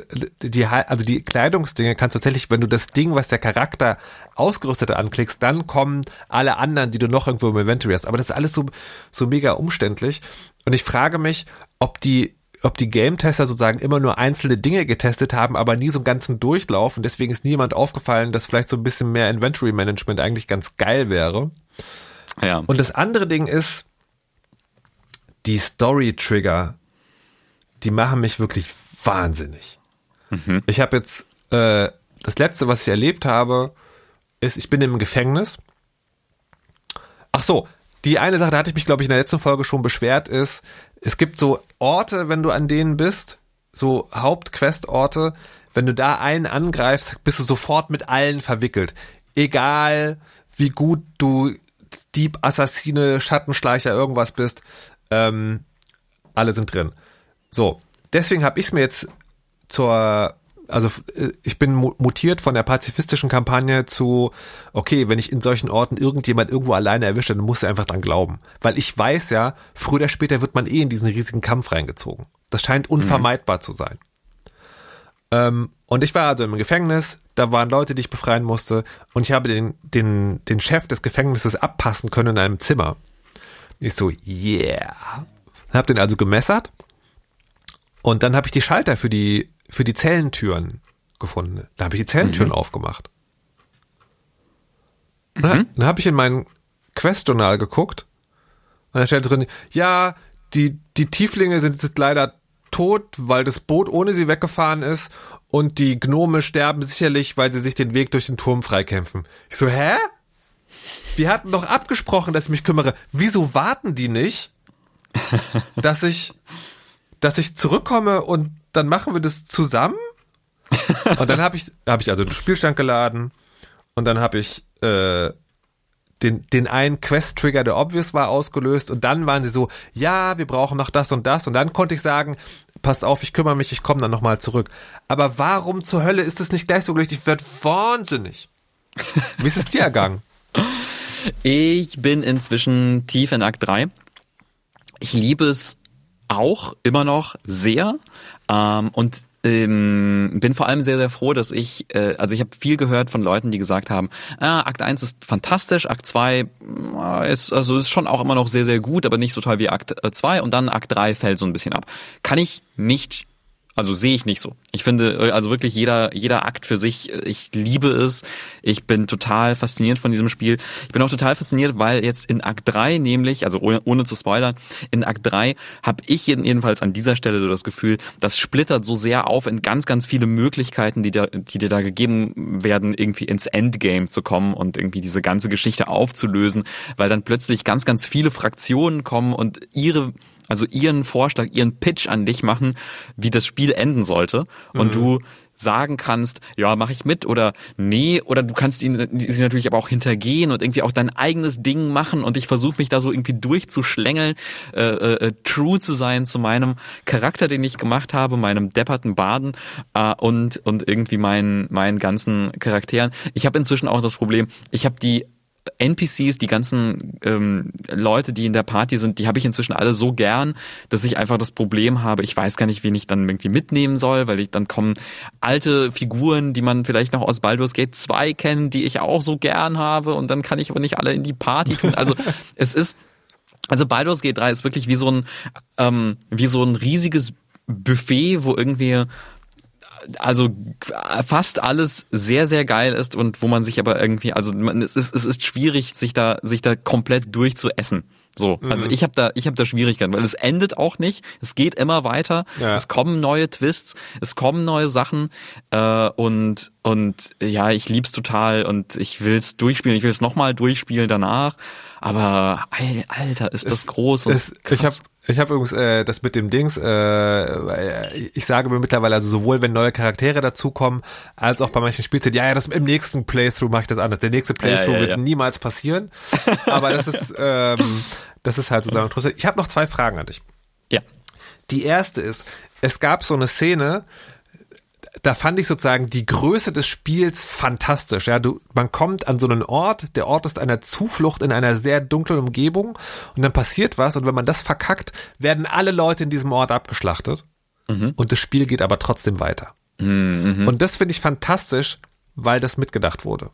die, also die Kleidungsdinge kannst du tatsächlich, wenn du das Ding, was der Charakter ausgerüstet anklickst, dann kommen alle anderen, die du noch irgendwo im Inventory hast. Aber das ist alles so, so mega umständlich. Und ich frage mich, ob die ob die Game-Tester sozusagen immer nur einzelne Dinge getestet haben, aber nie so einen ganzen Durchlauf und deswegen ist niemand aufgefallen, dass vielleicht so ein bisschen mehr Inventory-Management eigentlich ganz geil wäre. Ja. Und das andere Ding ist, die Story-Trigger, die machen mich wirklich wahnsinnig. Mhm. Ich habe jetzt, äh, das letzte, was ich erlebt habe, ist, ich bin im Gefängnis. Ach so, die eine Sache, da hatte ich mich, glaube ich, in der letzten Folge schon beschwert, ist, es gibt so Orte, wenn du an denen bist, so Hauptquestorte, wenn du da einen angreifst, bist du sofort mit allen verwickelt. Egal, wie gut du Dieb, Assassine, Schattenschleicher, irgendwas bist, ähm, alle sind drin. So, deswegen habe ich es mir jetzt zur also äh, ich bin mutiert von der pazifistischen Kampagne zu, okay, wenn ich in solchen Orten irgendjemand irgendwo alleine erwische, dann muss er einfach dran glauben. Weil ich weiß ja, früher oder später wird man eh in diesen riesigen Kampf reingezogen. Das scheint unvermeidbar mhm. zu sein. Ähm, und ich war also im Gefängnis, da waren Leute, die ich befreien musste, und ich habe den, den, den Chef des Gefängnisses abpassen können in einem Zimmer. Ich so, yeah. Hab den also gemessert und dann habe ich die Schalter für die für die Zellentüren gefunden. Da habe ich die Zellentüren mhm. aufgemacht. Mhm. Dann, dann habe ich in mein Quest-Journal geguckt und da steht drin, ja, die, die Tieflinge sind jetzt leider tot, weil das Boot ohne sie weggefahren ist und die Gnome sterben sicherlich, weil sie sich den Weg durch den Turm freikämpfen. Ich so, hä? Wir hatten doch abgesprochen, dass ich mich kümmere. Wieso warten die nicht, *laughs* dass ich, dass ich zurückkomme und dann machen wir das zusammen. und dann habe ich, hab ich also den Spielstand geladen und dann habe ich äh, den, den einen Quest-Trigger, der obvious war, ausgelöst und dann waren sie so, ja, wir brauchen noch das und das und dann konnte ich sagen, passt auf, ich kümmere mich, ich komme dann nochmal zurück. Aber warum zur Hölle ist es nicht gleich so gelöst? Ich werde wahnsinnig. Wie ist es dir ergangen? Ich bin inzwischen tief in Akt 3. Ich liebe es auch immer noch sehr. Ähm, und ähm, bin vor allem sehr, sehr froh, dass ich, äh, also ich habe viel gehört von Leuten, die gesagt haben, ah, Akt 1 ist fantastisch, Akt 2 äh, ist, also ist schon auch immer noch sehr, sehr gut, aber nicht so toll wie Akt 2 äh, und dann Akt 3 fällt so ein bisschen ab. Kann ich nicht also sehe ich nicht so. Ich finde, äh, also wirklich jeder, jeder Akt für sich, äh, ich liebe es. Ich bin total fasziniert von diesem Spiel. Ich bin auch total fasziniert, weil jetzt in Akt 3 nämlich, also ohne, ohne zu spoilern, in Akt 3 habe ich jedenfalls an dieser Stelle so das Gefühl, das splittert so sehr auf in ganz, ganz viele Möglichkeiten, die, da, die dir da gegeben werden, irgendwie ins Endgame zu kommen und irgendwie diese ganze Geschichte aufzulösen, weil dann plötzlich ganz, ganz viele Fraktionen kommen und ihre also ihren Vorschlag, ihren Pitch an dich machen, wie das Spiel enden sollte. Und mhm. du sagen kannst, ja, mache ich mit oder nee, oder du kannst ihn sie natürlich aber auch hintergehen und irgendwie auch dein eigenes Ding machen und ich versuche mich da so irgendwie durchzuschlängeln, äh, äh, äh, true zu sein zu meinem Charakter, den ich gemacht habe, meinem depperten Baden äh, und und irgendwie meinen meinen ganzen Charakteren. Ich habe inzwischen auch das Problem, ich habe die NPCs, die ganzen ähm, Leute, die in der Party sind, die habe ich inzwischen alle so gern, dass ich einfach das Problem habe, ich weiß gar nicht, wen ich dann irgendwie mitnehmen soll, weil ich dann kommen alte Figuren, die man vielleicht noch aus Baldur's Gate 2 kennt, die ich auch so gern habe und dann kann ich aber nicht alle in die Party tun. Also *laughs* es ist, also Baldur's Gate 3 ist wirklich wie so ein, ähm, wie so ein riesiges Buffet, wo irgendwie also fast alles sehr, sehr geil ist und wo man sich aber irgendwie, also man, es, ist, es ist schwierig, sich da, sich da komplett durchzuessen. So, mhm. also ich habe da, ich habe da Schwierigkeiten, weil es endet auch nicht. Es geht immer weiter. Ja. Es kommen neue Twists, es kommen neue Sachen äh, und und ja, ich lieb's total und ich will's durchspielen. Ich will's nochmal durchspielen danach. Aber Alter, ist das groß und Es, ich habe krass. ich hab übrigens äh, das mit dem Dings, äh, ich sage mir mittlerweile, also sowohl wenn neue Charaktere dazukommen, als auch bei manchen Spielzeiten, ja, ja, das im nächsten Playthrough mache ich das anders. Der nächste Playthrough ja, wird ja. niemals passieren. Aber das ist, *laughs* ähm, das ist halt sozusagen tröstlich. Ich habe noch zwei Fragen an dich. ja. Die erste ist, es gab so eine Szene, da fand ich sozusagen die Größe des Spiels fantastisch. Ja, du, man kommt an so einen Ort, der Ort ist eine Zuflucht in einer sehr dunklen Umgebung und dann passiert was und wenn man das verkackt, werden alle Leute in diesem Ort abgeschlachtet und das Spiel geht aber trotzdem weiter. Und das finde ich fantastisch, weil das mitgedacht wurde.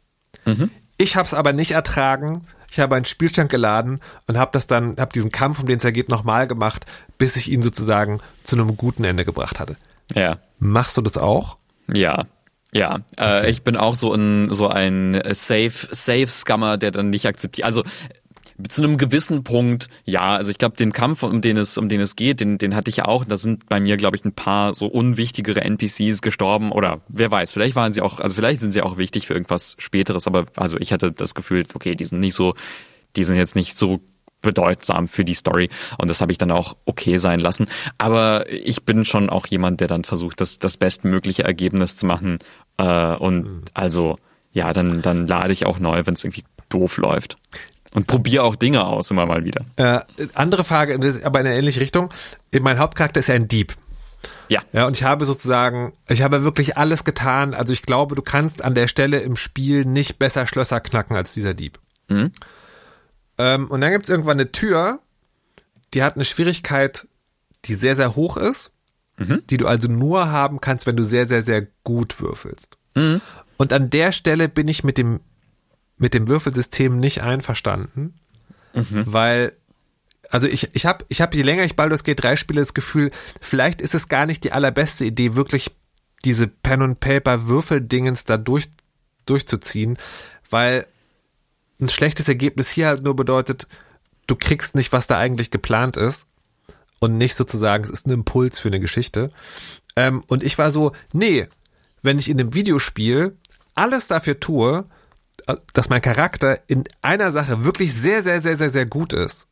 Ich habe es aber nicht ertragen. Ich habe einen Spielstand geladen und habe das dann, habe diesen Kampf, um den es ja geht, nochmal gemacht, bis ich ihn sozusagen zu einem guten Ende gebracht hatte. Ja. Machst du das auch? Ja. Ja, äh, ich bin auch so ein so ein Safe Safe Scammer, der dann nicht akzeptiert. Also zu einem gewissen Punkt, ja, also ich glaube, den Kampf, um den es um den es geht, den den hatte ich ja auch. Da sind bei mir, glaube ich, ein paar so unwichtigere NPCs gestorben oder wer weiß, vielleicht waren sie auch, also vielleicht sind sie auch wichtig für irgendwas Späteres. Aber also ich hatte das Gefühl, okay, die sind nicht so, die sind jetzt nicht so bedeutsam für die Story und das habe ich dann auch okay sein lassen. Aber ich bin schon auch jemand, der dann versucht, das, das bestmögliche Ergebnis zu machen äh, und also ja, dann, dann lade ich auch neu, wenn es irgendwie doof läuft. Und probiere auch Dinge aus immer mal wieder. Äh, andere Frage, aber in eine ähnliche Richtung. Mein Hauptcharakter ist ja ein Dieb. Ja. Ja, und ich habe sozusagen, ich habe wirklich alles getan. Also ich glaube, du kannst an der Stelle im Spiel nicht besser Schlösser knacken als dieser Dieb. Ähm, und dann gibt es irgendwann eine Tür, die hat eine Schwierigkeit, die sehr, sehr hoch ist, die du also nur haben kannst, wenn du sehr, sehr, sehr gut würfelst. Und an der Stelle bin ich mit dem, mit dem Würfelsystem nicht einverstanden, weil also ich, ich habe, ich hab, je länger ich Baldur's Gate 3 spiele, das Gefühl, vielleicht ist es gar nicht die allerbeste Idee, wirklich diese Pen und Paper Würfeldingens da durch, durchzuziehen, weil ein schlechtes Ergebnis hier halt nur bedeutet, du kriegst nicht, was da eigentlich geplant ist und nicht sozusagen, es ist ein Impuls für eine Geschichte. Ähm, und ich war so, nee, wenn ich in einem Videospiel alles dafür tue, äh, dass mein Charakter in einer Sache wirklich sehr, sehr, sehr, sehr, sehr gut ist,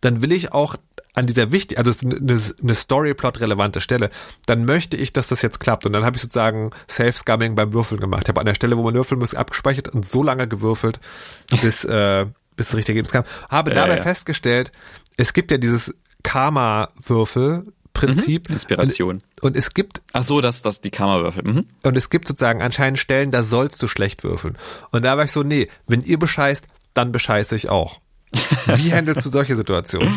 dann will ich auch an dieser wichtig, also eine, eine Storyplot-relevante Stelle, dann möchte ich, dass das jetzt klappt. Und dann habe ich sozusagen Safe-Scumming beim Würfeln gemacht. Ich habe an der Stelle, wo man würfeln muss, abgespeichert und so lange gewürfelt, *laughs* bis, äh, bis das richtige Ergebnis kam. Habe dabei ja. festgestellt, es gibt ja dieses Karma-Würfel-Prinzip. Inspiration. Und, und es gibt Ach so, dass das die Kammerwürfel. Mhm. und es gibt sozusagen anscheinend Stellen, da sollst du schlecht würfeln. Und da war ich so, nee, wenn ihr bescheißt, dann bescheiße ich auch. Wie handelst du solche Situationen?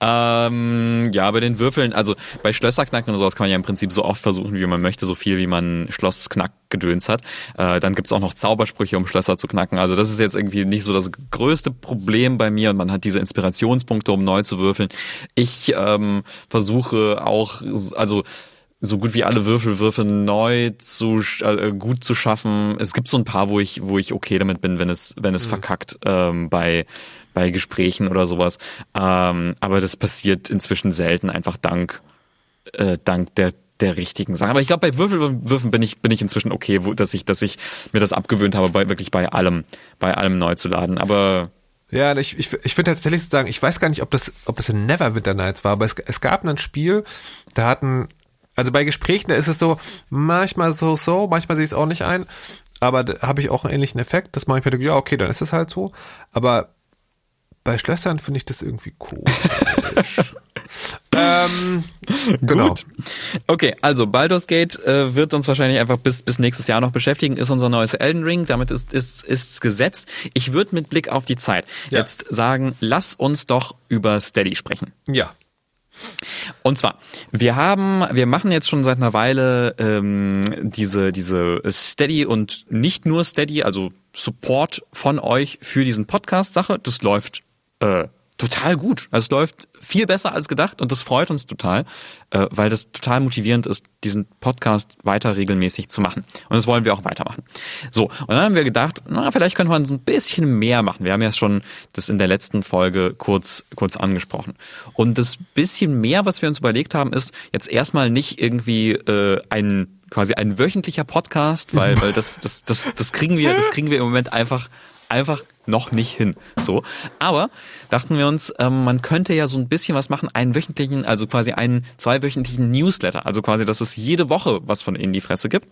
Ähm, ja, bei den Würfeln, also bei Schlösserknacken und sowas kann man ja im Prinzip so oft versuchen, wie man möchte, so viel wie man Schlossknackgedöns hat. Äh, dann gibt's auch noch Zaubersprüche, um Schlösser zu knacken. Also das ist jetzt irgendwie nicht so das größte Problem bei mir und man hat diese Inspirationspunkte, um neu zu würfeln. Ich ähm, versuche auch, also so gut wie alle Würfelwürfe neu zu äh, gut zu schaffen. Es gibt so ein paar, wo ich wo ich okay damit bin, wenn es wenn es verkackt ähm, bei bei Gesprächen oder sowas. Ähm, aber das passiert inzwischen selten, einfach dank äh, dank der der richtigen Sachen. Aber ich glaube, bei Würfelwürfen bin ich bin ich inzwischen okay, wo, dass ich dass ich mir das abgewöhnt habe, bei wirklich bei allem bei allem neu zu laden. Aber Ja, ich, ich, ich finde tatsächlich sozusagen, ich weiß gar nicht, ob das, ob das in Neverwinter Nights war, aber es, es gab ein Spiel, da hatten, also bei Gesprächen, da ist es so, manchmal so, so, manchmal sehe ich es auch nicht ein, aber da habe ich auch einen ähnlichen Effekt, dass manchmal denke, ja, okay, dann ist es halt so, aber bei Schlössern finde ich das irgendwie komisch. *laughs* ähm, genau. Gut. Okay, also Baldur's Gate äh, wird uns wahrscheinlich einfach bis bis nächstes Jahr noch beschäftigen. Ist unser neues Elden Ring. Damit ist ist ist's gesetzt. Ich würde mit Blick auf die Zeit Ja. jetzt sagen, lass uns doch über Steady sprechen. Ja. Und zwar, wir haben, wir machen jetzt schon seit einer Weile ähm, diese diese Steady und nicht nur Steady, also Support von euch für diesen Podcast Sache. Das läuft äh, total gut. Also es läuft viel besser als gedacht und das freut uns total, äh, weil das total motivierend ist, diesen Podcast weiter regelmäßig zu machen. Und das wollen wir auch weitermachen. So, und dann haben wir gedacht, na, vielleicht könnte man so ein bisschen mehr machen. Wir haben ja schon das in der letzten Folge kurz, kurz angesprochen. Und das bisschen mehr, was wir uns überlegt haben, ist jetzt erstmal nicht irgendwie äh, ein quasi ein wöchentlicher Podcast, weil, weil das, das, das, das kriegen wir, das kriegen wir im Moment einfach einfach noch nicht hin. So. Aber dachten wir uns, ähm, man könnte ja so ein bisschen was machen, einen wöchentlichen, also quasi einen zweiwöchentlichen Newsletter. Also quasi, dass es jede Woche was von in die Fresse gibt.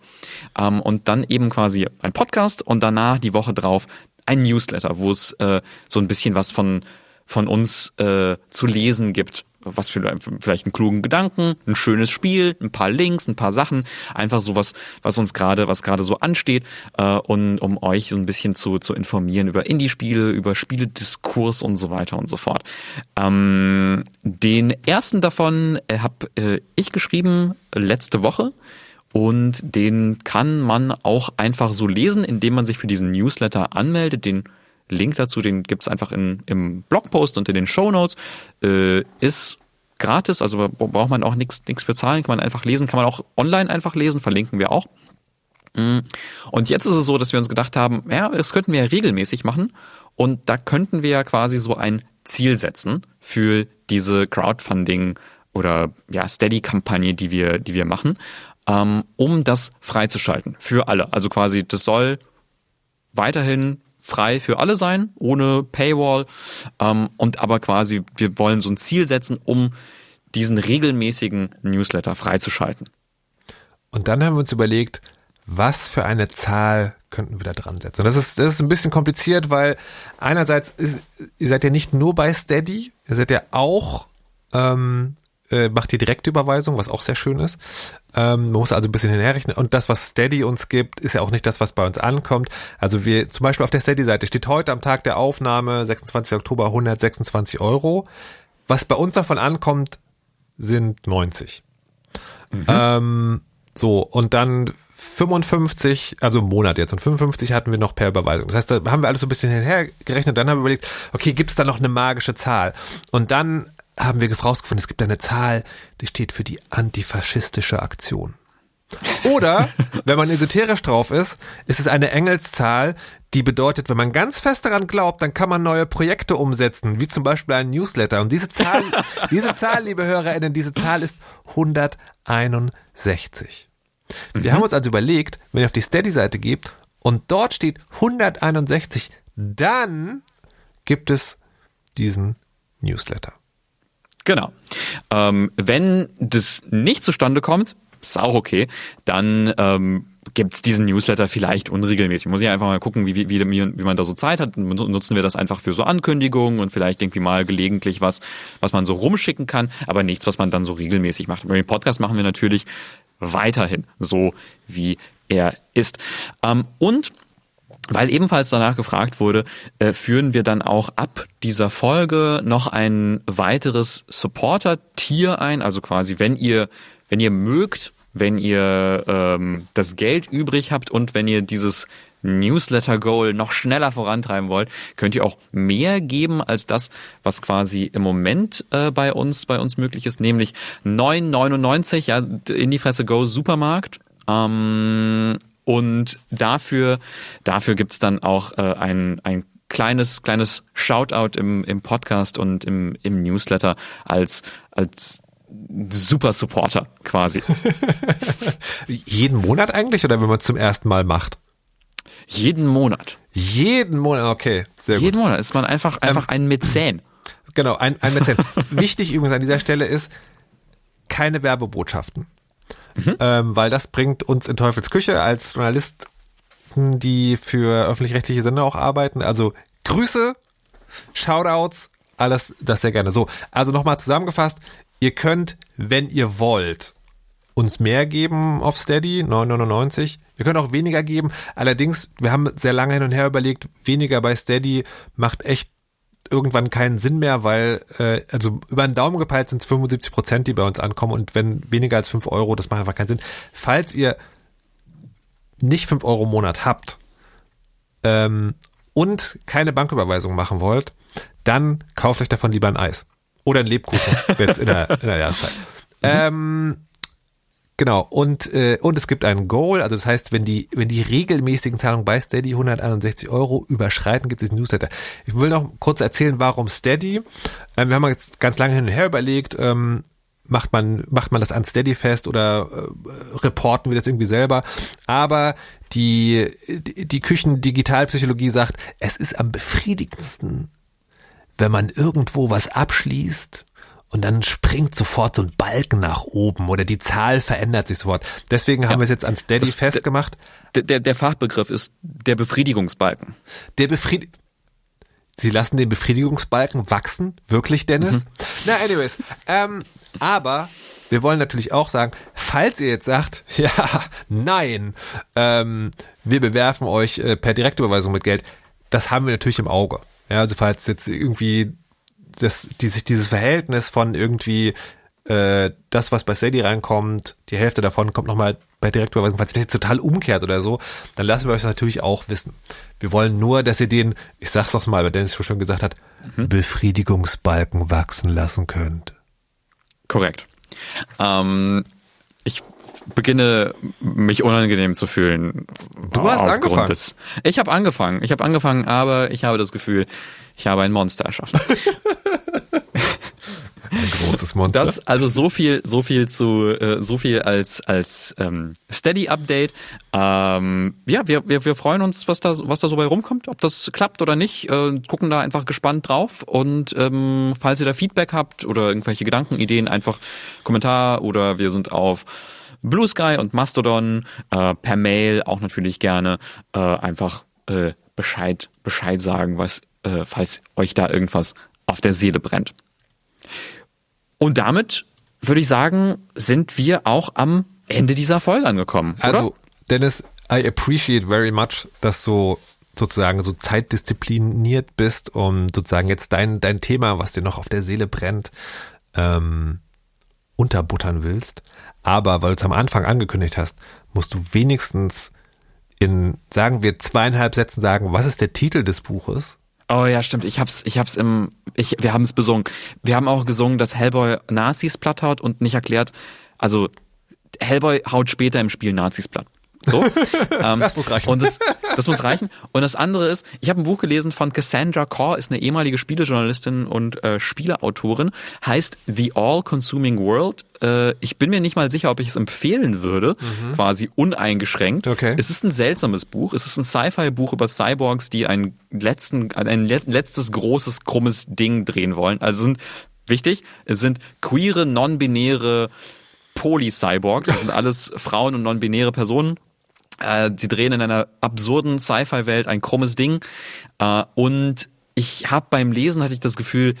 Ähm, und dann eben quasi ein Podcast und danach die Woche drauf ein Newsletter, wo es äh, so ein bisschen was von, von uns äh, zu lesen gibt was für vielleicht einen klugen Gedanken, ein schönes Spiel, ein paar Links, ein paar Sachen, einfach sowas, was uns gerade, was gerade so ansteht, äh, und um euch so ein bisschen zu, zu informieren über Indie-Spiele, über Spielediskurs und so weiter und so fort. Ähm, den ersten davon äh, habe äh, ich geschrieben letzte Woche. Und den kann man auch einfach so lesen, indem man sich für diesen Newsletter anmeldet. Den Link dazu, den gibt's einfach in, im Blogpost und in den Show Notes. Äh, ist gratis, also braucht man auch nichts bezahlen, kann man einfach lesen, kann man auch online einfach lesen, verlinken wir auch. Mm. Und jetzt ist es so, dass wir uns gedacht haben, ja, das könnten wir ja regelmäßig machen und da könnten wir ja quasi so ein Ziel setzen für diese Crowdfunding oder ja Steady-Kampagne, die wir die wir machen, ähm, um das freizuschalten für alle. Also quasi, das soll weiterhin frei für alle sein, ohne Paywall. Ähm, und aber quasi, wir wollen so ein Ziel setzen, um diesen regelmäßigen Newsletter freizuschalten. Und dann haben wir uns überlegt, was für eine Zahl könnten wir da dran setzen. Das ist, das ist ein bisschen kompliziert, weil einerseits, ist, ihr seid ja nicht nur bei Steady, ihr seid ja auch ähm, äh, macht die direkte Überweisung, was auch sehr schön ist. Ähm, man muss also ein bisschen hinherrechnen. Und das, was Steady uns gibt, ist ja auch nicht das, was bei uns ankommt. Also wir, zum Beispiel auf der Steady-Seite steht heute am Tag der Aufnahme, 26. Oktober, 126 Euro. Was bei uns davon ankommt, sind 90. Mhm. Ähm, so, und dann 55, also im Monat jetzt, und 55 hatten wir noch per Überweisung. Das heißt, da haben wir alles so ein bisschen hinhergerechnet, dann haben wir überlegt, okay, gibt es da noch eine magische Zahl? Und dann haben wir rausgefunden, es gibt eine Zahl, die steht für die antifaschistische Aktion. Oder, *laughs* wenn man esoterisch drauf ist, ist es eine Engelszahl, die bedeutet, wenn man ganz fest daran glaubt, dann kann man neue Projekte umsetzen, wie zum Beispiel ein Newsletter. Und diese Zahl, *laughs* diese Zahl, liebe HörerInnen, diese Zahl ist 161. Wir mhm. haben uns also überlegt, wenn ihr auf die Steady-Seite geht und dort steht 161, dann gibt es diesen Newsletter. Genau. Ähm, wenn das nicht zustande kommt, ist auch okay, dann ähm, gibt diesen Newsletter vielleicht unregelmäßig. Muss ich einfach mal gucken, wie, wie, wie, man da so Zeit hat. Nutzen wir das einfach für so Ankündigungen und vielleicht irgendwie mal gelegentlich was, was man so rumschicken kann, aber nichts, was man dann so regelmäßig macht. Den Podcast machen wir natürlich weiterhin so, wie er ist. Ähm, und weil ebenfalls danach gefragt wurde, äh, führen wir dann auch ab dieser Folge noch ein weiteres Supporter-Tier ein. Also quasi, wenn ihr, wenn ihr mögt, wenn ihr ähm, das Geld übrig habt und wenn ihr dieses Newsletter-Goal noch schneller vorantreiben wollt, könnt ihr auch mehr geben als das, was quasi im Moment äh, bei uns bei uns möglich ist, nämlich 9,99, ja, in die Fresse Go Supermarkt. Ähm, und dafür, dafür gibt's dann auch äh, ein, ein kleines, kleines Shoutout im, im Podcast und im, im Newsletter als, als super Supporter quasi. *laughs* Jeden Monat eigentlich oder wenn man zum ersten Mal macht? Jeden Monat. Jeden Monat, okay, sehr gut. Jeden Monat ist man einfach, einfach ähm, ein Mäzen. Genau, ein, ein Mäzen. Wichtig übrigens an dieser Stelle ist, keine Werbebotschaften mhm. ähm, weil das bringt uns in Teufels Küche als Journalisten, die für öffentlich-rechtliche Sender auch arbeiten. Also Grüße, Shoutouts, alles das sehr gerne. So, also nochmal zusammengefasst, ihr könnt, wenn ihr wollt, uns mehr geben auf Steady, 9,99. Wir können auch weniger geben. Allerdings, wir haben sehr lange hin und her überlegt, weniger bei Steady macht echt irgendwann keinen Sinn mehr, weil äh, also über den Daumen gepeilt sind es 75 Prozent, die bei uns ankommen und wenn weniger als 5 Euro, das macht einfach keinen Sinn. Falls ihr nicht 5 Euro im Monat habt ähm, und keine Banküberweisung machen wollt, dann kauft euch davon lieber ein Eis. Oder ein Lebkuchen *laughs* jetzt in der, in der Jahreszeit. Mhm. Ähm, Genau, und, äh, und es gibt ein Goal, also das heißt, wenn die, wenn die regelmäßigen Zahlungen bei Steady 161 Euro überschreiten, gibt es Newsletter. Ich will noch kurz erzählen, warum Steady. Ähm, wir haben jetzt ganz lange hin und her überlegt, ähm, macht man, macht man das an Steady fest oder äh, reporten wir das irgendwie selber. Aber die, die, die Küchendigitalpsychologie sagt, es ist am befriedigendsten, wenn man irgendwo was abschließt und dann springt sofort so ein Balken nach oben oder die Zahl verändert sich sofort. Deswegen haben wir es jetzt an Steady Das- festgemacht. Der, der, der Fachbegriff ist der Befriedigungsbalken. Der Befried Sie lassen den Befriedigungsbalken wachsen? Wirklich, Dennis? Na, anyways. Ähm, aber wir wollen natürlich auch sagen, falls ihr jetzt sagt, *laughs* ja, nein, ähm, wir bewerfen euch äh, per Direktüberweisung mit Geld, das haben wir natürlich im Auge. Ja, also falls jetzt irgendwie das, dieses, dieses Verhältnis von irgendwie äh, das, was bei Steady reinkommt, die Hälfte davon kommt nochmal bei Direktüberweisung, falls ihr total umkehrt oder so, dann lassen wir euch das natürlich auch wissen. Wir wollen nur, dass ihr den, ich sag's doch mal, weil Dennis schon gesagt hat, Befriedigungsbalken wachsen lassen könnt. Korrekt. Ähm, ich beginne mich unangenehm zu fühlen. Du hast angefangen. Des, ich habe angefangen. Ich habe angefangen, aber ich habe das Gefühl, ich habe ein Monster erschaffen. *laughs* Ein großes Monster. Das also so viel, so viel zu, äh, so viel als als ähm, Steady Update. Ähm, ja, wir, wir wir freuen uns, was da was da so bei rumkommt, ob das klappt oder nicht. Äh, gucken da einfach gespannt drauf und ähm, falls ihr da Feedback habt oder irgendwelche Gedanken, Ideen, einfach Kommentar oder wir sind auf Blue Sky und Mastodon äh, per Mail auch natürlich gerne äh, einfach äh, Bescheid Bescheid sagen, was äh, falls euch da irgendwas auf der Seele brennt. Und damit würde ich sagen, sind wir auch am Ende dieser Folge angekommen. Oder? Also, Dennis, I appreciate very much, dass du sozusagen so zeitdiszipliniert bist, um sozusagen jetzt dein, dein Thema, was dir noch auf der Seele brennt, ähm, unterbuttern willst. Aber weil du es am Anfang angekündigt hast, musst du wenigstens in, sagen wir, zweieinhalb Sätzen sagen, was ist der Titel des Buches? Oh ja, stimmt. Ich hab's, ich hab's im, ich, wir haben es besungen. Wir haben auch gesungen, dass Hellboy Nazis platt haut und nicht erklärt. Also Hellboy haut später im Spiel Nazis platt. So. *laughs* ähm, Das muss reichen. Und das, das muss reichen. Und das andere ist, ich habe ein Buch gelesen von Cassandra Core, ist eine ehemalige Spielejournalistin und äh, Spieleautorin, heißt The All-Consuming World. Äh, ich bin mir nicht mal sicher, ob ich es empfehlen würde, quasi uneingeschränkt. Okay. Es ist ein seltsames Buch. Es ist ein Sci-Fi-Buch über Cyborgs, die einen letzten, ein le- letztes großes, krummes Ding drehen wollen. Also sind, wichtig, es sind queere, non-binäre Poly-Cyborgs. Das sind *laughs* alles Frauen und non-binäre Personen. Äh, sie drehen in einer absurden Sci-Fi-Welt ein krummes Ding. Äh, und ich habe beim Lesen hatte ich das Gefühl,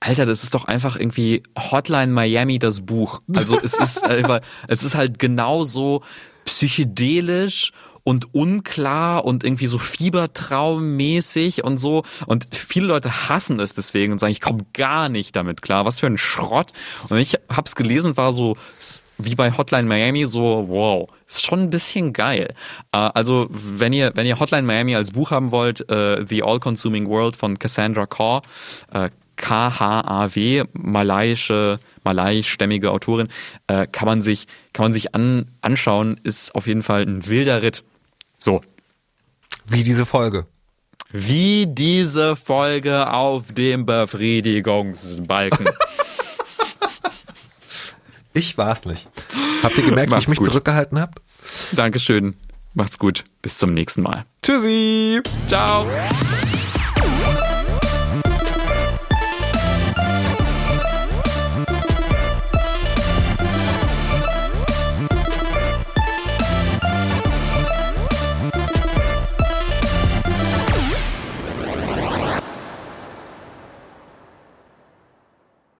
Alter, das ist doch einfach irgendwie Hotline Miami das Buch. Also es ist *laughs* einfach, es ist halt genauso psychedelisch und unklar und irgendwie so Fiebertraummäßig und so. Und viele Leute hassen es deswegen und sagen, ich komme gar nicht damit klar. Was für ein Schrott. Und ich hab's gelesen und war so, wie bei Hotline Miami, so, wow, ist schon ein bisschen geil. Äh, also, wenn ihr, wenn ihr Hotline Miami als Buch haben wollt, äh, The All-Consuming World von Cassandra Kaur, äh, K-H-A-W, malaiische, malaiischstämmige Autorin, kann man sich, kann man sich an, anschauen, ist auf jeden Fall ein wilder Ritt. So. Wie diese Folge. Wie diese Folge auf dem Befriedigungsbalken. *laughs* Ich war's nicht. Habt ihr gemerkt, wie ich Macht's mich gut. zurückgehalten habe? Dankeschön. Macht's gut. Bis zum nächsten Mal. Tschüssi! Ciao.